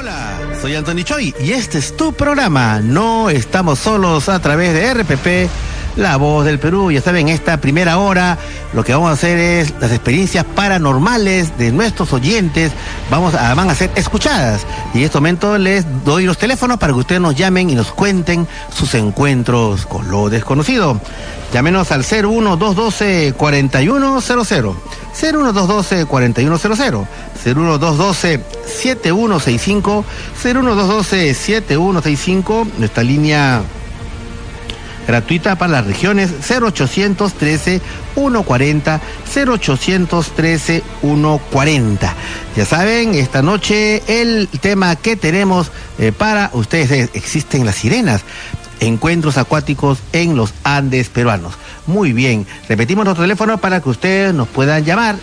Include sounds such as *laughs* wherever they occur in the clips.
Hola, soy Anthony Choi y este es tu programa. No estamos solos a través de RPP, La Voz del Perú. Ya saben, esta primera hora lo que vamos a hacer es las experiencias paranormales de nuestros oyentes. Vamos van a ser escuchadas. Y en este momento les doy los teléfonos para que ustedes nos llamen y nos cuenten sus encuentros con lo desconocido. Llámenos al 01212 4100. 01212 4100. 01212 7165. 01212 7165. Nuestra línea gratuita para las regiones 0813 140 0813 140. Ya saben, esta noche el tema que tenemos eh, para ustedes es existen las sirenas encuentros acuáticos en los Andes peruanos. Muy bien, repetimos nuestro teléfono para que ustedes nos puedan llamar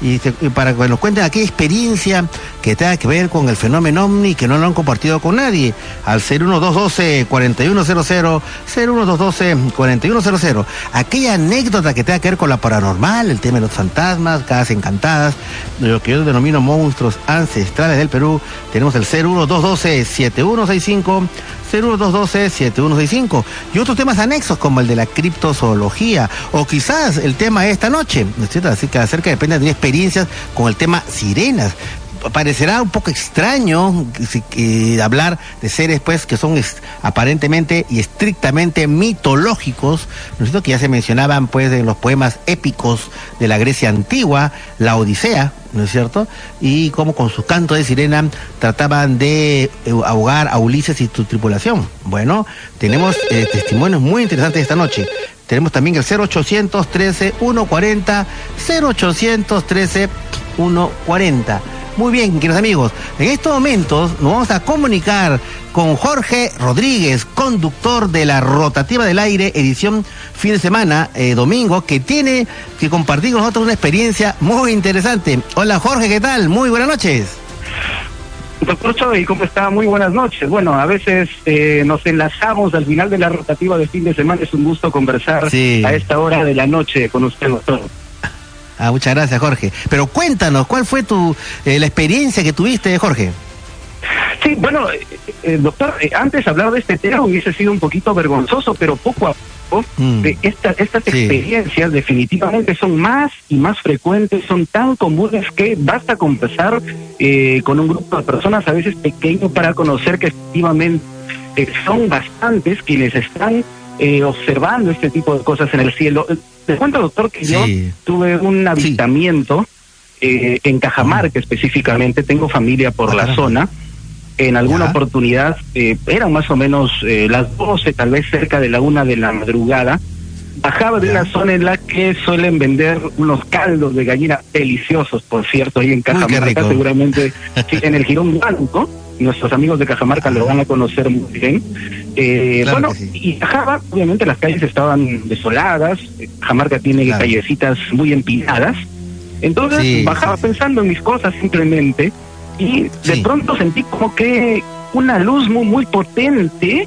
y, para que nos cuenten aquella experiencia que tenga que ver con el fenómeno OVNI que no lo han compartido con nadie. Al 01212-4100, 01212-4100. Aquella anécdota que tenga que ver con la paranormal, el tema de los fantasmas, casas encantadas, lo que yo denomino monstruos ancestrales del Perú. Tenemos el 01212-7165. 01212-7165 y otros temas anexos como el de la criptozoología o quizás el tema esta noche, ¿no es cierto? Así que acerca depende de experiencias con el tema sirenas parecerá un poco extraño hablar de seres pues que son aparentemente y estrictamente mitológicos, ¿no es cierto? que ya se mencionaban pues en los poemas épicos de la Grecia antigua, la Odisea, ¿no es cierto? Y como con su canto de sirena trataban de eh, ahogar a Ulises y su tripulación. Bueno, tenemos eh, testimonios muy interesantes esta noche. Tenemos también el 0813 140 0813 140. Muy bien, queridos amigos, en estos momentos nos vamos a comunicar con Jorge Rodríguez, conductor de la Rotativa del Aire, edición fin de semana, eh, domingo, que tiene que compartir con nosotros una experiencia muy interesante. Hola Jorge, ¿qué tal? Muy buenas noches. Doctor Choi, ¿cómo está? Muy buenas noches. Bueno, a veces eh, nos enlazamos al final de la rotativa de fin de semana. Es un gusto conversar a esta hora de la noche con usted, doctor. Ah, muchas gracias, Jorge. Pero cuéntanos, ¿cuál fue tu eh, la experiencia que tuviste, Jorge? Sí, bueno, eh, eh, doctor, antes hablar de este tema hubiese sido un poquito vergonzoso, pero poco a poco mm. estas experiencias definitivamente son más y más frecuentes, son tan comunes que basta conversar con un grupo de personas a veces pequeño para conocer que efectivamente son bastantes quienes están observando este tipo de cosas en el cielo. Te cuento, doctor, que yo tuve un avistamiento eh, en Cajamarca específicamente, tengo familia por la zona. En alguna oportunidad, eh, eran más o menos eh, las 12, tal vez cerca de la una de la madrugada. Bajaba de una zona en la que suelen vender unos caldos de gallina deliciosos, por cierto, ahí en Cajamarca, seguramente en el Girón Blanco nuestros amigos de Cajamarca lo van a conocer muy bien. Eh, bueno, y Cajamarca, obviamente las calles estaban desoladas, Cajamarca tiene callecitas muy empinadas, entonces bajaba pensando en mis cosas simplemente y de pronto sentí como que una luz muy, muy potente,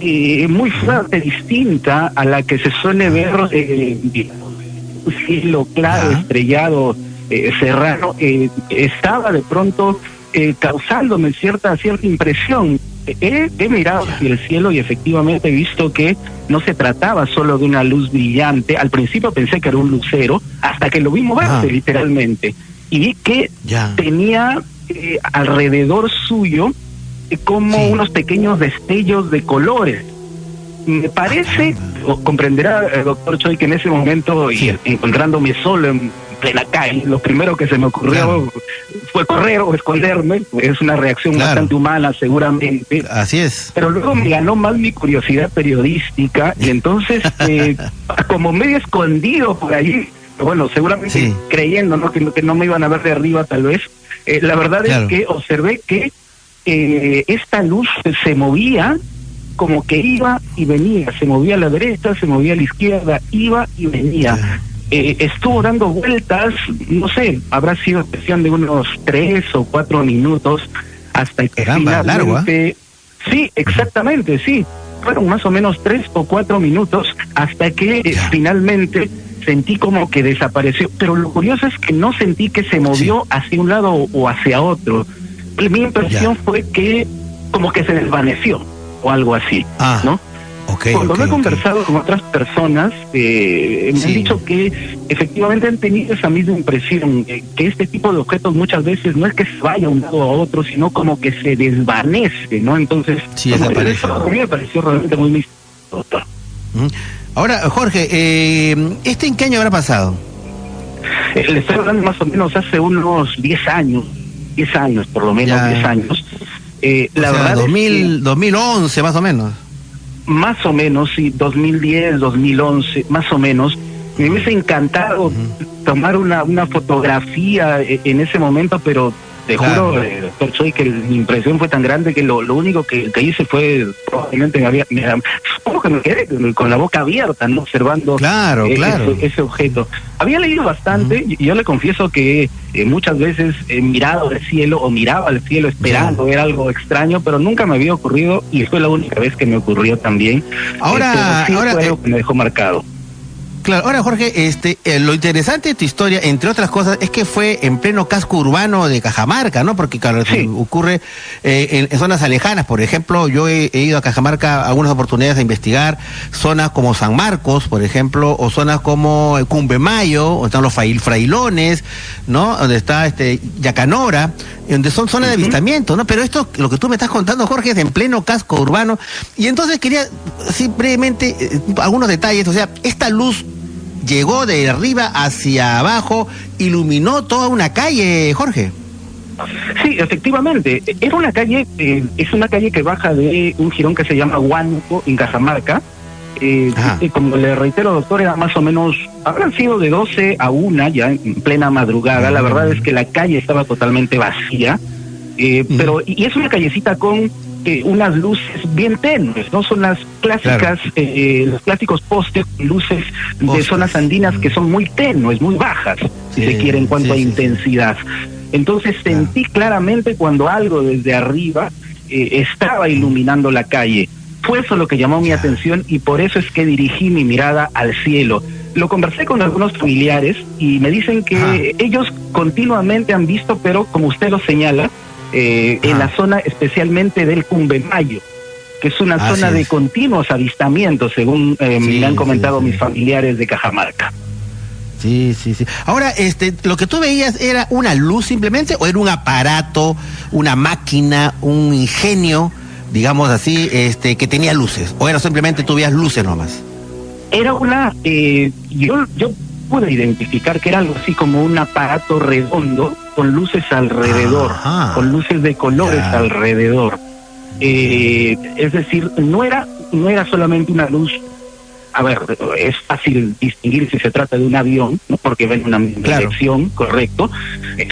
eh, muy fuerte, distinta a la que se suele ver eh, un cielo claro, estrellado, eh, serrano, estaba de pronto eh, causándome cierta, cierta impresión. He, mirado hacia el cielo y efectivamente he visto que no se trataba solo de una luz brillante. Al principio pensé que era un lucero, hasta que lo vi moverse literalmente. Y vi que tenía eh, alrededor suyo eh, como unos pequeños destellos de colores. Me parece, o comprenderá, doctor Choi, que en ese momento, y encontrándome solo en plena calle, lo primero que se me ocurrió fue correr o esconderme. Es una reacción bastante humana, seguramente. Así es. Pero luego me ganó más mi curiosidad periodística y entonces, *laughs* eh, como medio escondido por allí, bueno, seguramente creyendo ¿no? Que, que, no me iban a ver de arriba tal vez, eh, la verdad es que observé que eh, esta luz se movía como que iba y venía, se movía a la derecha, se movía a la izquierda, iba y venía. Eh, estuvo dando vueltas, no sé, habrá sido cuestión de unos tres o cuatro minutos hasta que Caramba, largo, ¿eh? Sí, exactamente, sí. Fueron más o menos tres o cuatro minutos hasta que eh, finalmente sentí como que desapareció. Pero lo curioso es que no sentí que se movió hacia un lado o hacia otro. mi impresión fue que como que se desvaneció o algo así, ah. ¿no? Cuando me he conversado con otras personas, eh, me han dicho que efectivamente han tenido esa misma impresión, que este tipo de objetos muchas veces no es que se vaya un lado a otro, sino como que se desvanece, ¿no? Entonces, sí, eso a mí me pareció realmente muy misterioso. Ahora, Jorge, eh, ¿este en qué año habrá pasado? Eh, le estoy hablando más o menos hace unos 10 años, 10 años, por lo menos 10 años. Eh, la verdad 2000, 2011 más o menos más o menos, sí, 2010, 2011, más o menos. Me hubiese encantado tomar una, una fotografía e, en ese momento, pero te juro, eh, doctor Choi, que mi impresión fue tan grande que lo, lo único que, hice fue probablemente me había, me, supongo que me quedé con la boca abierta, ¿no? Observando claro, eh, claro. Ese, objeto. Había leído bastante y yo le confieso que eh, muchas veces he mirado al cielo o miraba al cielo esperando ver algo extraño, pero nunca me había ocurrido y fue la única vez que me ocurrió también. Ahora, ahora fue algo que me dejó marcado. Claro, ahora Jorge, este, eh, lo interesante de tu historia, entre otras cosas, es que fue en pleno casco urbano de Cajamarca, ¿no? Porque claro, ocurre eh, en, zonas alejanas. Por ejemplo, yo he, ido a Cajamarca algunas oportunidades a investigar zonas como San Marcos, por ejemplo, o zonas como Cumbemayo, donde están los frailones, ¿no? Donde está este Yacanora, donde son zonas de avistamiento, ¿no? Pero esto, lo que tú me estás contando, Jorge, es en pleno casco urbano. Y entonces quería, sí, brevemente, eh, algunos detalles. O sea, esta luz llegó de arriba hacia abajo, iluminó toda una calle, Jorge. Sí, efectivamente. Era una calle, eh, es una calle que baja de un jirón que se llama Huánuco, en Cajamarca. Eh, como le reitero, doctor, era más o menos, habrán sido de 12 a 1 ya en plena madrugada. La verdad es que la calle estaba totalmente vacía. Eh, pero, y es una callecita con unas luces bien tenues, ¿no? Son las clásicas, eh, los clásicos postes, luces de zonas andinas que son muy tenues, muy bajas, si se quiere, en cuanto a intensidad. Entonces sentí claramente cuando algo desde arriba eh, estaba iluminando la calle. Fue eso lo que llamó mi atención y por eso es que dirigí mi mirada al cielo. Lo conversé con algunos familiares y me dicen que ellos continuamente han visto, pero como usted lo señala, eh, en la zona especialmente del Cumbemayo, que es una zona de continuos avistamientos, según eh, me han comentado mis familiares de Cajamarca. Sí, sí, sí. Ahora, este, lo que tú veías era una luz simplemente o era un aparato, una máquina, un ingenio, digamos así, este, que tenía luces, o era simplemente tú veías luces nomás. Era una, eh, yo, yo pude identificar que era algo así como un aparato redondo con luces alrededor, con luces de colores alrededor. Eh, es decir, no era, no era solamente una luz. A ver, es fácil distinguir si se trata de un avión, ¿no? porque ven una dirección, correcto.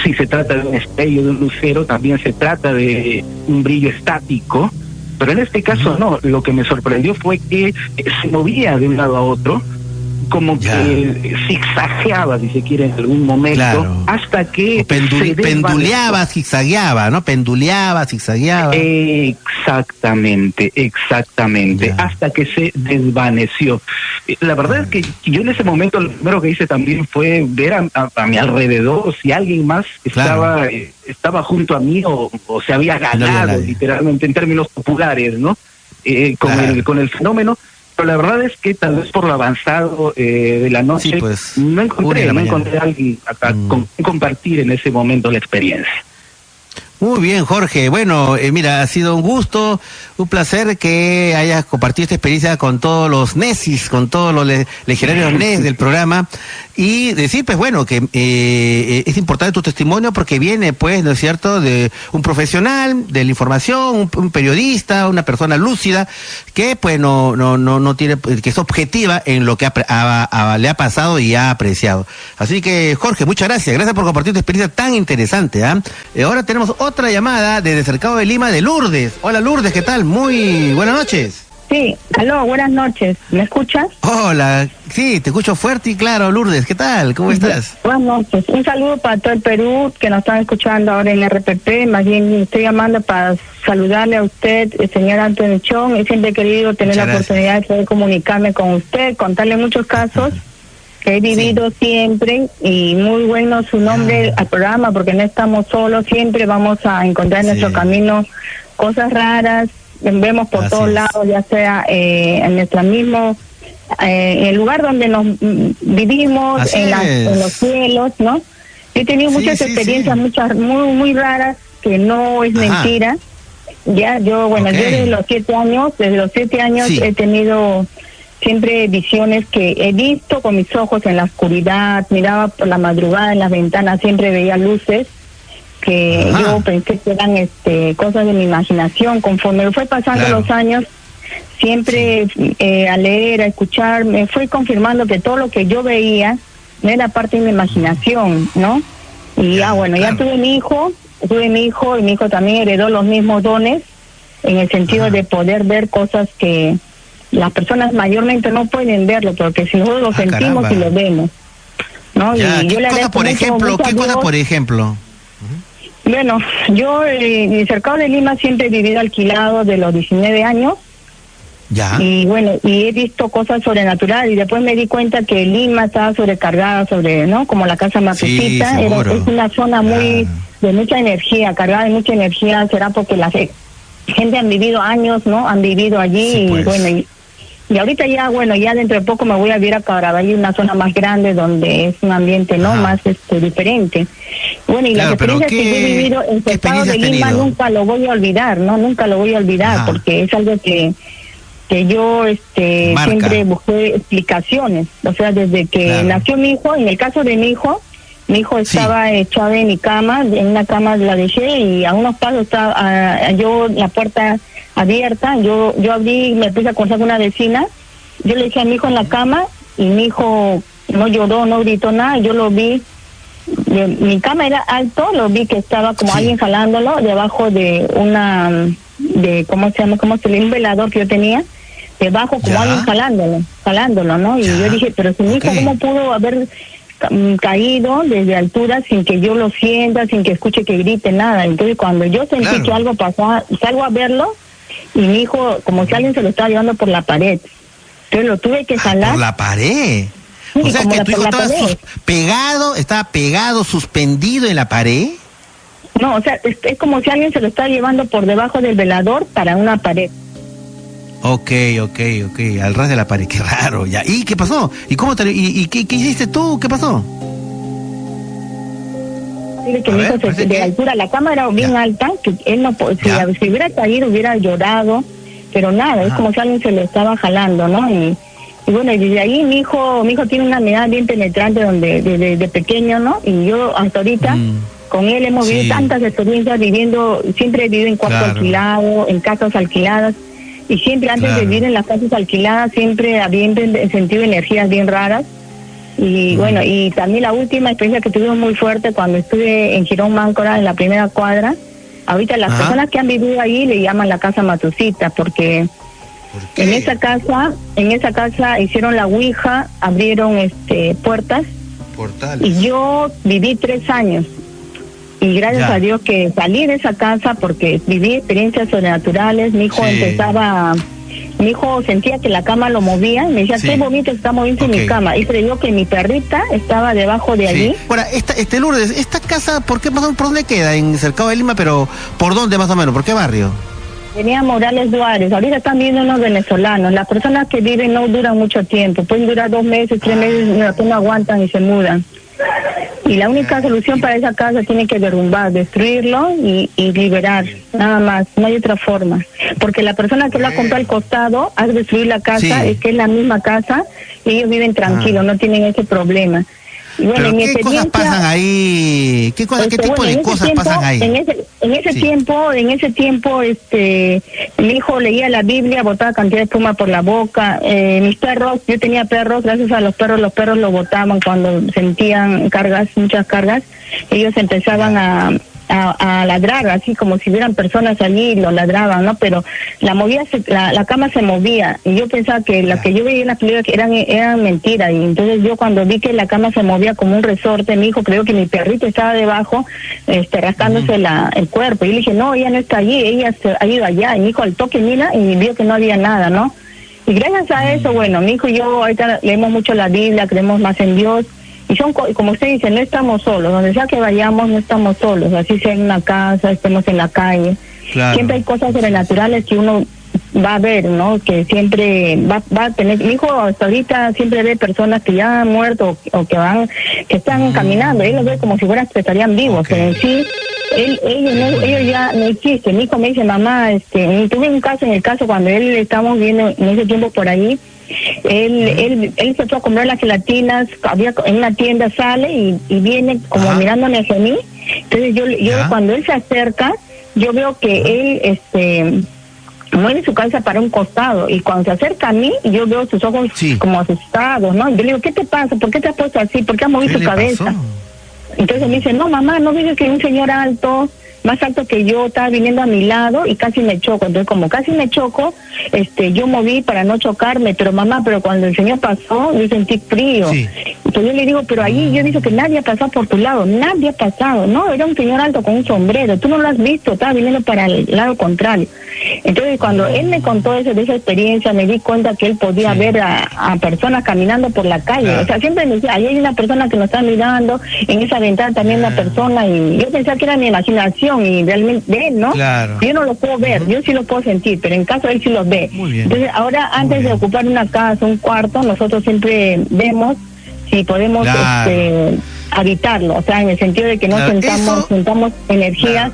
Si se trata de un estrello, de un lucero, también se trata de un brillo estático. Pero en este caso no, lo que me sorprendió fue que se movía de un lado a otro, como que zigzagueaba, si se quiere, en algún momento, hasta que... penduleaba, zigzagueaba, ¿no? Penduleaba, zigzagueaba. Exactamente, exactamente, hasta que se desvaneció. Eh, la verdad es que yo en ese momento lo primero que hice también fue ver a, mi alrededor si alguien más estaba, eh, estaba junto a mí o, se había ganado, literalmente en términos populares, ¿no? Eh, con, el, con el fenómeno pero la verdad es que tal vez por lo avanzado eh, de la noche pues, no encontré, no encontré a alguien acá mm. con compartir en ese momento la experiencia. Muy bien, Jorge. Bueno, eh, mira, ha sido un gusto, un placer que hayas compartido esta experiencia con todos los NESIS, con todos los legionarios *laughs* NES del programa. Y decir, pues bueno, que eh, es importante tu testimonio porque viene, pues, ¿no es cierto?, de un profesional de la información, un, periodista, una persona lúcida, que pues no, no, no, no tiene, que es objetiva en lo que le ha pasado y ha apreciado. Así que, Jorge, muchas gracias. Gracias por compartir tu experiencia tan interesante. ¿ah? Eh, ahora tenemos otra llamada desde Cercado de Lima de Lourdes. Hola Lourdes, ¿qué tal? Muy buenas noches. Sí, aló, buenas noches. ¿Me escuchas? Hola, sí, te escucho fuerte y claro, Lourdes. ¿Qué tal? ¿Cómo estás? Buenas noches. Un saludo para todo el Perú que nos están escuchando ahora en RPP. Más bien estoy llamando para saludarle a usted, el señor Antonio Chong. He siempre querido tener la oportunidad de poder comunicarme con usted, contarle muchos casos. He vivido siempre y muy bueno su nombre al programa porque no estamos solos, siempre vamos a encontrar en nuestro camino. Cosas raras, vemos por todos lados, ya sea eh, en nuestro mismo, eh, en el lugar donde nos mm, vivimos, en, en, los cielos, ¿no? He tenido muchas experiencias, muchas muy, muy raras, que no es mentira. Ya, yo, bueno, yo desde los siete años, desde los siete años he tenido siempre visiones que he visto con mis ojos en la oscuridad, miraba por la madrugada en las ventanas, siempre veía luces que yo pensé que eran este cosas de mi imaginación. Conforme fue pasando los años, siempre eh, a leer, a escuchar, me fui confirmando que todo lo que yo veía no era parte de mi imaginación, ¿no? Y ya, bueno, ya tuve mi hijo, tuve mi hijo y mi hijo también heredó los mismos dones en el sentido de poder ver cosas que las personas mayormente no pueden verlo, porque si nosotros lo ah, sentimos y lo vemos. ¿no? y yo ¿Qué cosa, por ejemplo? ¿Qué cosa, por ejemplo? Bueno, yo eh, cercado de Lima siempre he vivido alquilado de los 19 años. Ya. Y bueno, y he visto cosas sobrenaturales y después me di cuenta que Lima estaba sobrecargada sobre, ¿no? Como la casa Matucita, es una zona muy de mucha energía, cargada de mucha energía, será porque la gente han vivido años, ¿no? Han vivido allí y pues. bueno, y, y ahorita ya, bueno, ya dentro de poco me voy a ir a Caraballo, una zona más grande donde es un ambiente no más este diferente. Bueno, y la experiencia que he vivido en el estado de Lima nunca lo voy a olvidar, ¿no? Nunca lo voy a olvidar porque es algo que que yo este siempre busqué explicaciones, o sea, desde que nació mi hijo, en el caso de mi hijo, mi hijo estaba echado en mi cama, en una cama la dejé y a unos pasos estaba ah, yo la puerta abierta, yo yo abrí, me puse a conversar con una vecina, yo le dije a mi hijo en la cama y mi hijo no lloró, no gritó nada, yo lo vi, mi cama era alto, lo vi que estaba como alguien jalándolo debajo de una, de, ¿cómo se llama? ¿Cómo se llama? Un velador que yo tenía, debajo como alguien jalándolo, jalándolo, ¿no? Y yo dije, pero si mi hijo, ¿cómo pudo haber caído desde altura sin que yo lo sienta, sin que escuche que grite nada? Entonces cuando yo sentí que algo pasaba, salgo a verlo, y mi hijo, como si alguien se lo estaba llevando por la pared. Entonces lo tuve que ah, jalar. ¿Por la pared? o sea, que tu hijo estaba pegado, estaba pegado, suspendido en la pared. No, o sea, es, como si alguien se lo estaba llevando por debajo del velador para una pared. Ok, ok, ok, al ras de la pared, qué raro, ya. ¿Y qué pasó? ¿Y cómo te, y, qué, qué hiciste tú? ¿Qué pasó? Que mi hijo de altura, la cama era bien alta, que él no si, si, hubiera caído hubiera llorado, pero nada, es como si alguien se le estaba jalando, ¿no? Y, y bueno, y desde ahí mi hijo, mi hijo tiene una mirada bien penetrante donde desde pequeño, ¿no? Y yo hasta ahorita mm. con él hemos vivido tantas experiencias viviendo, siempre he vivido en cuarto alquilado, en casas alquiladas, y siempre antes de vivir en las casas alquiladas siempre había sentido energías bien raras y bueno, y también la última experiencia que tuvimos muy fuerte cuando estuve en Girón Máncora, en la primera cuadra. Ahorita las personas que han vivido ahí le llaman la casa Matucita, porque en esa casa, en esa casa hicieron la ouija, abrieron este puertas. Y yo viví tres años. Y gracias a Dios que salí de esa casa porque viví experiencias sobrenaturales. Mi hijo empezaba mi hijo sentía que la cama lo movía y me decía, qué bonito está moviendo mi cama. Y creyó que mi perrita estaba debajo de allí. Ahora, esta, este Lourdes, ¿esta casa por qué por dónde queda? En Cercado de Lima, pero ¿por dónde más o menos? ¿Por qué barrio? Tenía Morales Duárez. Ahorita están viendo unos venezolanos. Las personas que viven no duran mucho tiempo. Pueden durar dos meses, tres meses, no aguantan y se mudan. Y la única solución para esa casa tiene que derrumbar, destruirlo y, liberar, nada más, no hay otra forma. Porque la persona que la compró al costado, al destruir la casa, es que es la misma casa y ellos viven tranquilos, ah. no tienen ese problema. Bueno, ¿qué cosas pasan ahí? ¿Qué, ¿qué este, tipo de cosas pasan ahí? En ese, en ese tiempo, en ese tiempo, este, mi hijo leía la Biblia, botaba cantidad de espuma por la boca. Eh, mis perros, yo tenía perros, gracias a los perros, los perros lo botaban cuando sentían cargas, muchas cargas. Ellos empezaban a a, ladrar, así como si hubieran personas allí y lo ladraban, ¿no? Pero la movía, la, la, cama se movía y yo pensaba que las que yo veía en la película eran, eran mentiras y entonces yo cuando vi que la cama se movía como un resorte, mi hijo creo que mi perrito estaba debajo, este, rascándose la, el cuerpo y le dije, no, ella no está allí, ella se ha ido allá y mi hijo al toque mira y vio que no había nada, ¿no? Y gracias a eso, bueno, mi hijo y yo ahorita leemos mucho la Biblia, creemos más en Dios. Y son, como usted dice, no estamos solos. Donde sea que vayamos, no estamos solos. Así sea en una casa, estemos en la calle. Siempre hay cosas sobrenaturales que uno va a ver, ¿no? Que siempre va, va a tener, mi hijo hasta ahorita siempre ve personas que ya han muerto o, que van, que están mm. caminando, él los ve como si fueran que estarían vivos, pero en sí, él, ellos, no, ellos ya no existen. Mi hijo me dice, mamá, este, tuve un caso en el caso cuando él estábamos viendo en ese tiempo por ahí, él, él, él se fue a comprar las gelatinas, había en una tienda sale y, y viene como mirándome hacia mí. Entonces yo, yo cuando él se acerca, yo veo que él, este, mueve su cabeza para un costado y cuando se acerca a mí yo veo sus ojos como asustados, ¿no? Yo le digo, ¿qué te pasa? ¿Por qué te has puesto así? ¿Por qué has movido tu cabeza? Entonces me dice, no, mamá, ¿no dices que un señor alto más alto que yo, estaba viniendo a mi lado y casi me choco. Entonces, como casi me choco, este, yo moví para no chocarme, pero mamá, pero cuando el señor pasó, yo sentí frío. Entonces yo le digo, pero ahí yo digo que nadie ha pasado por tu lado, nadie ha pasado. No, era un señor alto con un sombrero, tú no lo has visto, estaba viniendo para el lado contrario. Entonces, cuando él me contó eso, de esa experiencia, me di cuenta que él podía ver a, personas caminando por la calle. O sea, siempre me decía, ahí hay una persona que nos está mirando, en esa ventana también una persona, y yo pensaba que era mi imaginación y realmente de él, ¿no? Yo no lo puedo ver, yo sí lo puedo sentir, pero en caso él sí lo ve. Entonces, ahora antes de ocupar una casa, un cuarto, nosotros siempre vemos si podemos este, habitarlo, o sea, en el sentido de que no sentamos, sentamos energías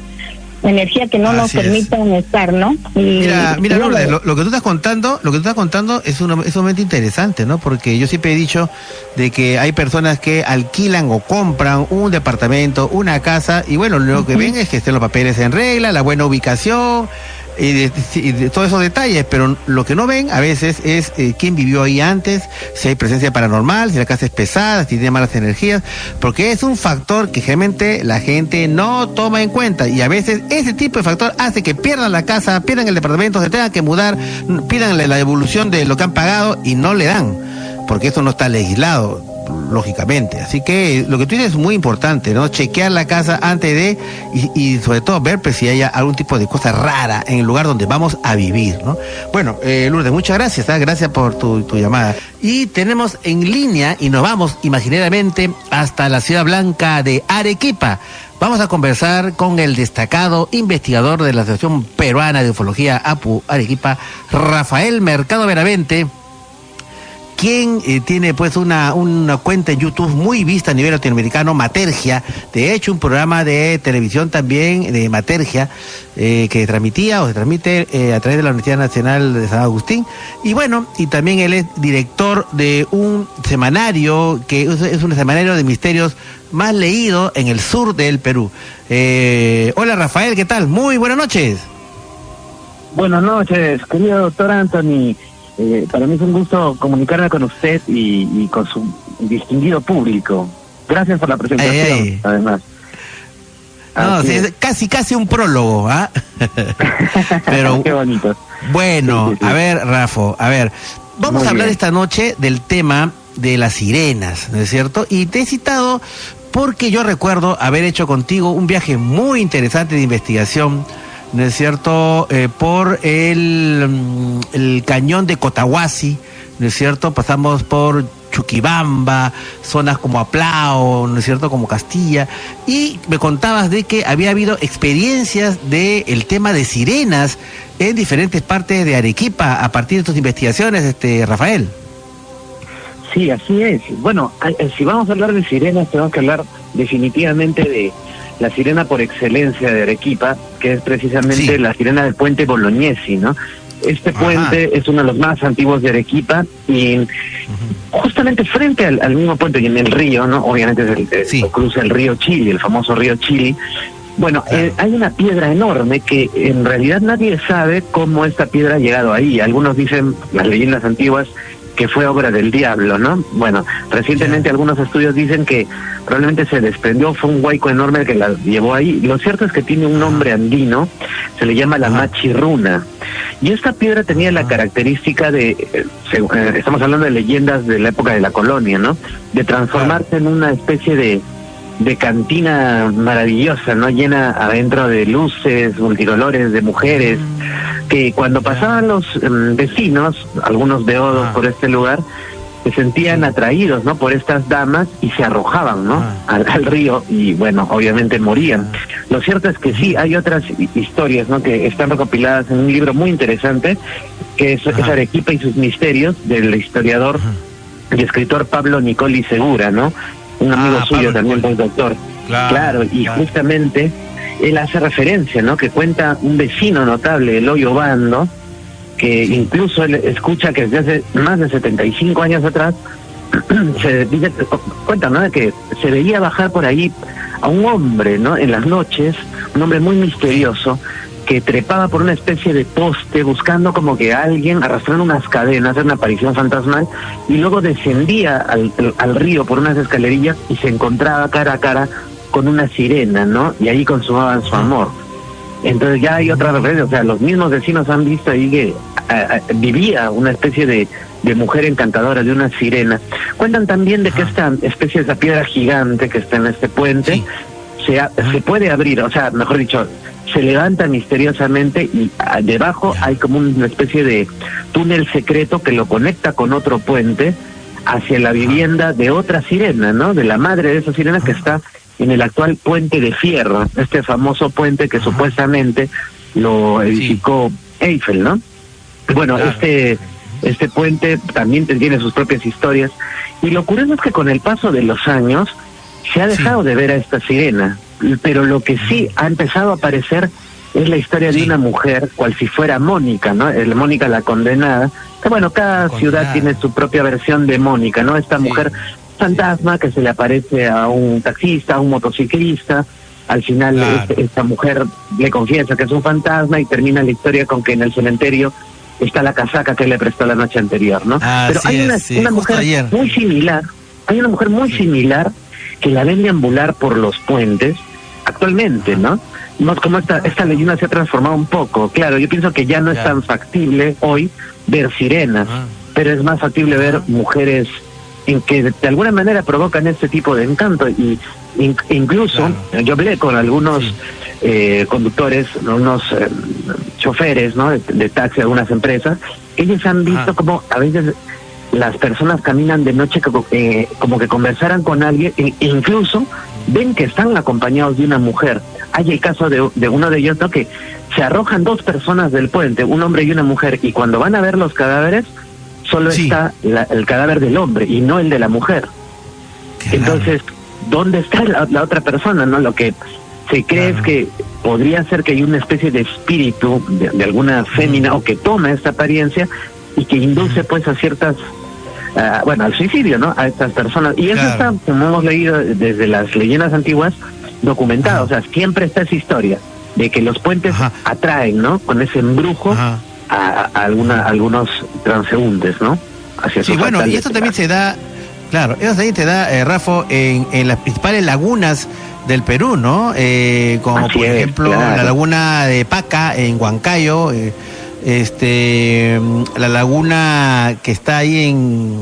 energía que no nos permitan estar, ¿no? mira, mira Lourdes, lo, que tú estás contando, lo que tú estás contando es, un es momento interesante, ¿no? Porque yo siempre he dicho de que hay personas que alquilan o compran un departamento, una casa, y bueno, lo que ven es que estén los papeles en regla, la buena ubicación, y de, todos esos detalles, pero lo que no ven a veces es eh, quién vivió ahí antes, si hay presencia paranormal, si la casa es pesada, si tiene malas energías, porque es un factor que generalmente la gente no toma en cuenta y a veces ese tipo de factor hace que pierdan la casa, pierdan el departamento, se tengan que mudar, pierdan la devolución de lo que han pagado y no le dan, porque eso no está legislado lógicamente. Así que lo que tú dices es muy importante, ¿no? Chequear la casa antes de y, sobre todo ver pues, si hay algún tipo de cosa rara en el lugar donde vamos a vivir, ¿no? Bueno, eh, Lourdes, muchas gracias, ¿ah? gracias por tu, tu, llamada. Y tenemos en línea y nos vamos imaginariamente hasta la ciudad blanca de Arequipa. Vamos a conversar con el destacado investigador de la Asociación Peruana de Ufología APU Arequipa, Rafael Mercado Veravente quien eh, tiene pues una, una cuenta en YouTube muy vista a nivel latinoamericano, Matergia, de hecho un programa de televisión también de Matergia eh, que transmitía o se transmite eh, a través de la Universidad Nacional de San Agustín y bueno, y también él es director de un semanario que es, un semanario de misterios más leído en el sur del Perú. hola Rafael, ¿qué tal? Muy buenas noches. Buenas noches, querido doctor Anthony. Eh, para mí es un gusto comunicarme con usted y, con su distinguido público. Gracias por la presentación, además. No, casi casi un prólogo, ¿ah? *laughs* Pero qué bonito. Bueno, a ver, Rafa, a ver, vamos a hablar esta noche del tema de las sirenas, ¿no es cierto? Y te he citado porque yo recuerdo haber hecho contigo un viaje muy interesante de investigación ¿no es cierto?, eh, por el, mm, el cañón de Cotahuasi, ¿no es cierto?, pasamos por Chuquibamba, zonas como Aplao, ¿no es cierto?, como Castilla, y me contabas de que había habido experiencias del el tema de sirenas en diferentes partes de Arequipa a partir de tus investigaciones, este Rafael. Sí, así es. Bueno, si vamos a hablar de sirenas, tenemos que hablar definitivamente de la sirena por excelencia de Arequipa, que es precisamente la sirena del puente Bolognesi, ¿no? Este puente es uno de los más antiguos de Arequipa y justamente frente al, mismo puente y en el río, ¿no? Obviamente es el, cruza el río Chili, el famoso río Chili. Bueno, eh, hay una piedra enorme que en realidad nadie sabe cómo esta piedra ha llegado ahí. Algunos dicen, las leyendas antiguas, que fue obra del diablo, ¿no? Bueno, recientemente algunos estudios dicen que probablemente se desprendió, fue un huaico enorme que la llevó ahí. Lo cierto es que tiene un nombre andino, se le llama la machirruna. Y esta piedra tenía la característica de, eh, eh, estamos hablando de leyendas de la época de la colonia, ¿no? De transformarse en una especie de, de cantina maravillosa, ¿no? Llena adentro de luces, multicolores, de mujeres que cuando pasaban los em, vecinos, algunos beodos por este lugar, se sentían atraídos no por estas damas y se arrojaban no al, río y bueno obviamente morían. Lo cierto es que sí hay otras historias no que están recopiladas en un libro muy interesante que es, Arequipa y sus misterios del historiador y escritor Pablo Nicoli Segura no un amigo ah, suyo también doctor. Claro, y justamente él hace referencia no que cuenta un vecino notable el hoyo bando que incluso él escucha que desde hace más de 75 años atrás *clears throat* se dice, cuenta, ¿no? Que se veía bajar por ahí a un hombre, ¿no? En las noches, un hombre muy misterioso que trepaba por una especie de poste buscando como que alguien arrastrando unas cadenas, una aparición fantasmal, y luego descendía al, al río por unas escalerillas y se encontraba cara a cara con una sirena, ¿no? Y ahí consumaban su amor. Entonces ya hay otra referencia, o sea, los mismos vecinos han visto ahí que vivía una especie de, de, mujer encantadora, de una sirena. Cuentan también de que esta especie de esa piedra gigante que está en este puente se, se puede abrir, o sea, mejor dicho, se levanta misteriosamente y debajo hay como una especie de túnel secreto que lo conecta con otro puente hacia la vivienda de otra sirena, ¿no? De la madre de esa sirena que está en el actual puente de Fierro, este famoso puente que supuestamente lo edificó Eiffel, ¿no? Bueno, este este puente también tiene sus propias historias. Y lo curioso es que con el paso de los años se ha dejado de ver a esta sirena, pero lo que sí ha empezado a aparecer es la historia de una mujer, cual si fuera Mónica, ¿no? El Mónica la condenada. Que bueno, cada ciudad tiene su propia versión de Mónica, ¿no? Esta mujer fantasma que se le aparece a un taxista, a un motociclista. Al final este, esta mujer le confiesa que es un fantasma y termina la historia con que en el cementerio está la casaca que le prestó la noche anterior, ¿no? Pero hay una, mujer muy similar, hay una mujer muy similar que la ven deambular por los puentes actualmente, ¿no? No, como esta, esta leyenda se ha transformado un poco. Claro, yo pienso que ya no es tan factible hoy ver sirenas, ah. pero es más factible ver mujeres en que de alguna manera provocan este tipo de encanto y incluso yo hablé con algunos eh, conductores, unos eh, choferes ¿no? de, taxi de algunas empresas, ellos han visto como a veces las personas caminan de noche como, eh, como que conversaran con alguien e incluso ven que están acompañados de una mujer. Hay el caso de, de uno de ellos ¿no? que se arrojan dos personas del puente, un hombre y una mujer, y cuando van a ver los cadáveres, solo está el cadáver del hombre y no el de la mujer. Entonces, ¿dónde está la, otra persona? no Lo que se cree es que podría ser que hay una especie de espíritu de, alguna fémina o que toma esta apariencia y que induce pues a ciertas bueno al suicidio no a estas personas. Y eso está como hemos leído desde las leyendas antiguas documentado. O sea siempre está esa historia de que los puentes atraen no con ese embrujo a, alguna, algunos transeúntes, ¿no? Hacia sí, bueno, y esto también se da, claro, eso también te da, eh, Rafa, en, en las principales lagunas del Perú, ¿no? Eh, como por ejemplo la laguna de Paca en Huancayo, eh, este, la laguna que está ahí en,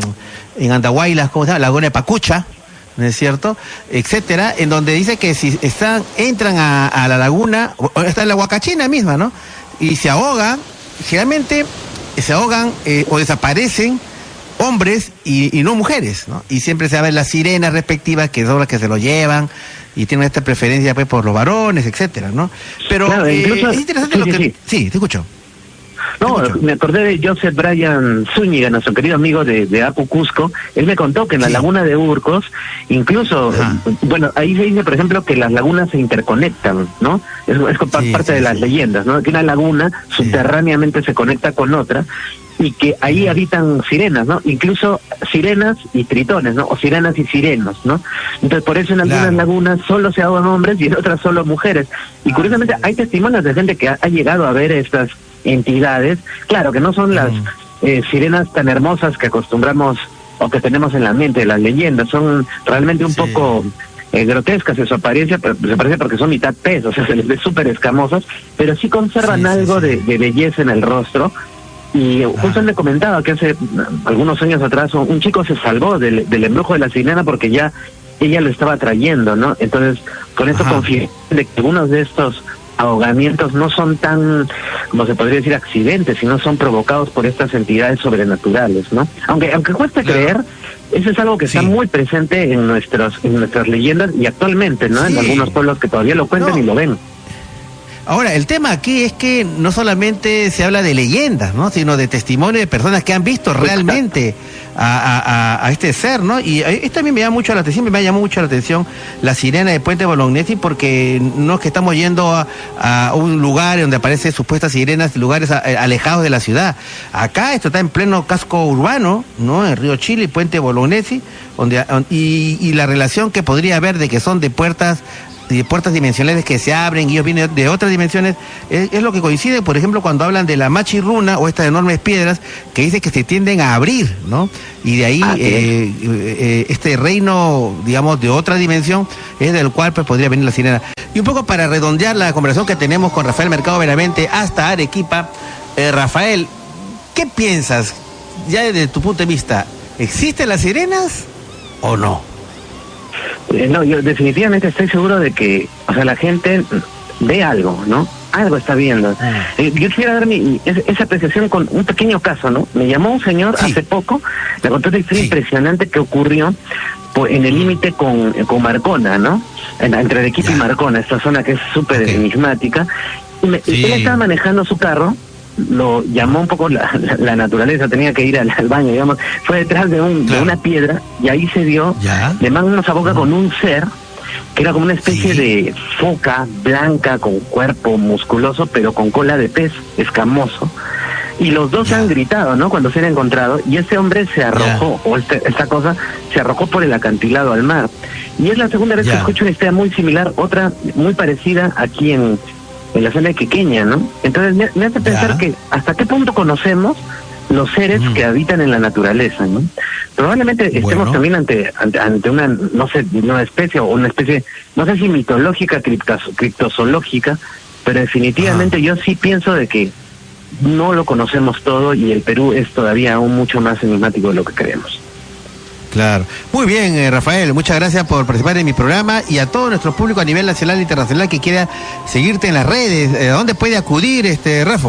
en Andahuaylas, ¿cómo se llama? La laguna de Pacucha, ¿no es cierto? Etcétera, en donde dice que si están, entran a, a la laguna, está en la Huacachina misma, ¿no? Y se ahogan, generalmente se ahogan eh, o desaparecen hombres y, no mujeres, ¿no? Y siempre se ver las sirenas respectivas que son las que se lo llevan y tienen esta preferencia pues por los varones, etcétera, ¿no? Pero eh, es interesante lo que... sí, te escucho. No, me acordé de Joseph Bryan Zúñiga, nuestro querido amigo de, de Apu Cusco. Él me contó que en la laguna de Urcos, incluso, bueno, ahí se dice, por ejemplo, que las lagunas se interconectan, ¿no? Es, parte de las leyendas, ¿no? Que una laguna subterráneamente se conecta con otra y que ahí habitan sirenas, ¿no? Incluso sirenas y tritones, ¿no? O sirenas y sirenos, ¿no? Entonces, por eso en algunas lagunas solo se ahogan hombres y en otras solo mujeres. Y ah, curiosamente hay testimonios de gente que ha llegado a ver estas entidades, claro que no son las eh, sirenas tan hermosas que acostumbramos o que tenemos en la mente, las leyendas, son realmente un poco eh, grotescas en su apariencia, pero se parece porque son mitad pez, *laughs* o sea, se les ve súper escamosas, pero sí conservan algo de, belleza en el rostro. Y justo le comentaba que hace algunos años atrás un chico se salvó del, del embrujo de la sirena porque ya ella lo estaba trayendo, ¿no? Entonces, con esto confío de que algunos de estos ahogamientos no son tan, como se podría decir, accidentes, sino son provocados por estas entidades sobrenaturales, ¿no? Aunque aunque cueste creer, eso es algo que está muy presente en nuestros en nuestras leyendas y actualmente, ¿no? En algunos pueblos que todavía lo cuentan y lo ven. Ahora, el tema aquí es que no solamente se habla de leyendas, ¿no? Sino de testimonios de personas que han visto realmente a, este ser, ¿no? Y esto también me llama mucho la atención, me llamado mucho la atención la sirena de Puente Bolognesi porque no es que estamos yendo a, un lugar donde aparecen supuestas sirenas, lugares eh, alejados de la ciudad. Acá esto está en pleno casco urbano, ¿no? En Río Chile, Puente Bolognesi, donde, y, y la relación que podría haber de que son de puertas de puertas dimensionales que se abren y ellos vienen de otras dimensiones, es, lo que coincide, por ejemplo, cuando hablan de la machirruna o estas enormes piedras que dice que se tienden a abrir, ¿no? Y de ahí ah, eh, eh, este reino, digamos, de otra dimensión es del cual pues, podría venir la sirena. Y un poco para redondear la conversación que tenemos con Rafael Mercado Veramente hasta Arequipa, eh, Rafael, ¿qué piensas, ya desde tu punto de vista, ¿existen las sirenas o no? Eh, no, yo definitivamente estoy seguro de que, o sea, la gente ve algo, ¿no? Algo está viendo. Ah. Eh, yo quisiera dar mi, esa apreciación con un pequeño caso, ¿no? Me llamó un señor hace poco, le contó una historia impresionante que ocurrió pues, en el límite con, con Marcona, ¿no? entre Arequipa y Marcona, esta zona que es súper enigmática. Y Él estaba manejando su carro lo llamó un poco la, naturaleza, tenía que ir al, baño, digamos, fue detrás de, un, de una piedra y ahí se dio de manos a boca con un ser que era como una especie de foca blanca con cuerpo musculoso pero con cola de pez escamoso. Y los dos han gritado, ¿no? Cuando se han encontrado y ese hombre se arrojó o este, esta cosa se arrojó por el acantilado al mar. Y es la segunda vez que escucho una historia muy similar, otra muy parecida aquí en en la zona de Quequeña, ¿no? Entonces me, hace pensar que hasta qué punto conocemos los seres que habitan en la naturaleza, ¿no? Probablemente estemos también ante, ante, una, no sé, una especie o una especie, no sé si mitológica, criptozoológica, pero definitivamente yo sí pienso de que no lo conocemos todo y el Perú es todavía aún mucho más enigmático de lo que creemos. Claro. Muy bien, eh, Rafael, muchas gracias por participar en mi programa y a todo nuestro público a nivel nacional e internacional que quiera seguirte en las redes. Eh, ¿A dónde puede acudir, este Rafa?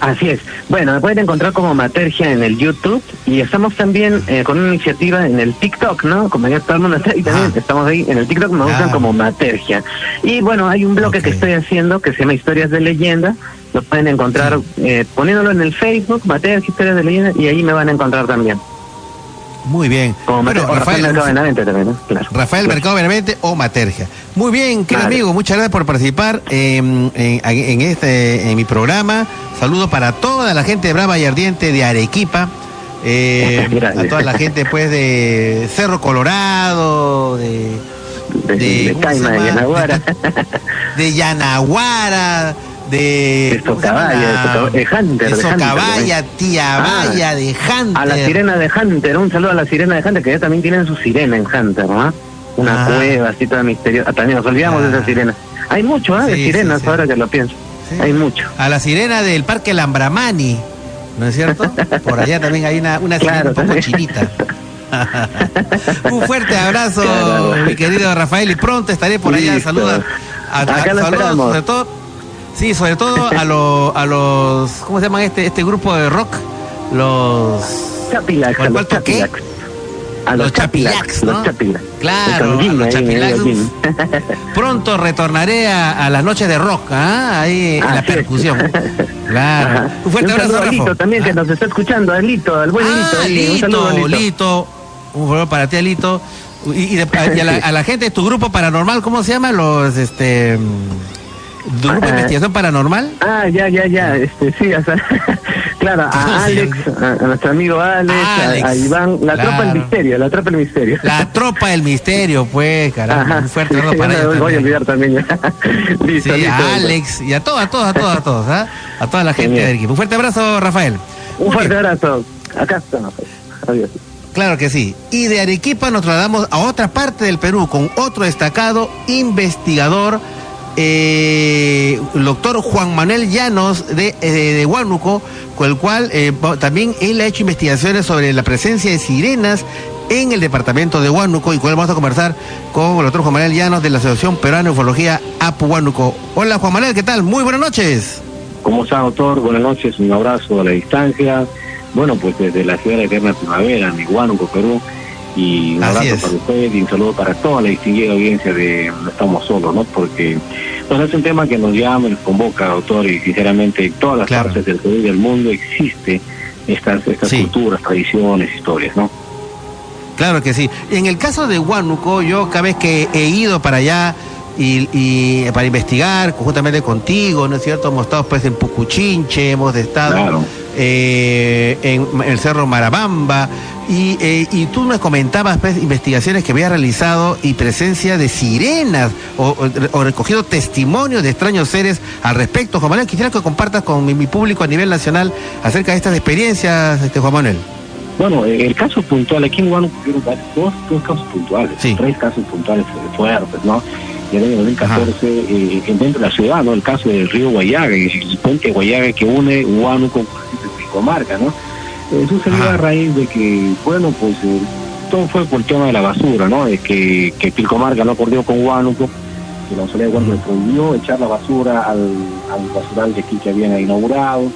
Así es. Bueno, me pueden encontrar como Matergia en el YouTube y estamos también eh, con una iniciativa en el TikTok, ¿no? Como ya todo el mundo está, y también ah. estamos ahí en el TikTok, me buscan como Matergia. Y bueno, hay un bloque que estoy haciendo que se llama Historias de Leyenda. Lo pueden encontrar poniéndolo en el Facebook, Matergia, Historias de Leyenda, y ahí me van a encontrar también. Muy bien. Rafael Mercado Benavente también, Rafael Mercado Benavente o Matergia. Muy bien, querido amigo, muchas gracias por participar en, este en mi programa. Saludos para toda la gente brava y ardiente de Arequipa. Eh, *laughs* a toda la gente pues de Cerro Colorado, de de, de, Caima, *laughs* de Yanaguara. de Yanaguara, de. De Socabaya, de, Hunter. De Socabaya, tía ah, Vaya, de Hunter. A la sirena de Hunter, un saludo a la sirena de Hunter, que ya también tienen su sirena en Hunter, ¿no? Una ah. cueva así toda misteriosa. Ah, también nos olvidamos de esa sirena. Hay mucho, ¿eh? de sirenas, ahora que lo pienso. Hay mucho. A la sirena del Parque Lambramani, ¿no es cierto? Por allá también hay una, una sirena un poco chinita. *laughs* un fuerte abrazo, mi querido Rafael, y pronto estaré por allá. Saludos. A, Acá saludos, sobre todo Sí, sobre todo a, los a los. ¿Cómo se llama este, este grupo de rock? Los. Chapilax. ¿Cuál A los, Chapilax, ¿no? Los Chapilax. Claro, los Chapilax. Pronto retornaré a, las noches de rock, ¿ah? ahí en la percusión. *laughs* Claro. Un fuerte abrazo, a Lito también, que ¿Ah? nos está escuchando, a Lito, al buen ah, Lito. un saludo, Lito. Un saludo para ti, Alito. Y, y, a, la, *laughs* a, la, gente de tu grupo paranormal, ¿cómo se llama? Los, este grupo de investigación paranormal? Ah, ya, ya, ya, este, sí, o sea, *laughs* claro, a Alex, a, nuestro amigo Alex, a, Iván, la tropa del misterio, la tropa del misterio. La tropa del misterio, pues, carajo, un fuerte saludo para ellos. voy a olvidar también. *laughs* listo, sí, a Alex, y a todos, a todos, a todos, a todos, ¿ah? a toda la gente del equipo. Un fuerte abrazo, Rafael. Un fuerte abrazo. Acá estamos. Adiós. Claro que sí. Y de Arequipa nos trasladamos a otra parte del Perú con otro destacado investigador eh, el doctor Juan Manuel Llanos de, eh, de Huánuco, con el cual eh, también él ha hecho investigaciones sobre la presencia de sirenas en el departamento de Huánuco y con él vamos a conversar con el doctor Juan Manuel Llanos de la Asociación Peruana de Ufología APU Huánuco. Hola Juan Manuel, ¿qué tal? Muy buenas noches. ¿Cómo está, doctor? Buenas noches, un abrazo a la distancia. Bueno, pues desde la ciudad de Eterna Primavera, en Huánuco, Perú, y un abrazo para usted y un saludo para toda la distinguida audiencia de No Estamos Solos, ¿no? Porque pues es un tema que nos llama, nos convoca, doctor, y sinceramente en todas las partes del Perú y del mundo existe estas, estas culturas, tradiciones, historias, ¿no? Claro que sí. En el caso de Huánuco, yo cada vez que he ido para allá y, para investigar justamente contigo, ¿no es cierto? Hemos estado pues en Pucuchinche, hemos estado eh, en, el Cerro Marabamba y, eh, y, tú me comentabas pues, investigaciones que había realizado y presencia de sirenas o, recogido testimonios de extraños seres al respecto. Juan Manuel, quisiera que compartas con mi, público a nivel nacional acerca de estas experiencias, este, Juan Manuel. Bueno, el caso puntual, aquí en Guanajuato dos, dos casos puntuales, tres casos puntuales fuertes, ¿no? En el año 2014 eh, dentro de la ciudad, ¿no? El caso del río Guayaga, el puente Guayaga que une Huánuco con comarca, ¿no? Eh, sucedió a raíz de que, bueno, pues eh, todo fue por el tema de la basura, ¿no? De que, que Pilcomarca no acordó con Huánuco, que la Autoridad de Huánuco le prohibió echar la basura al, al basural de aquí que habían inaugurado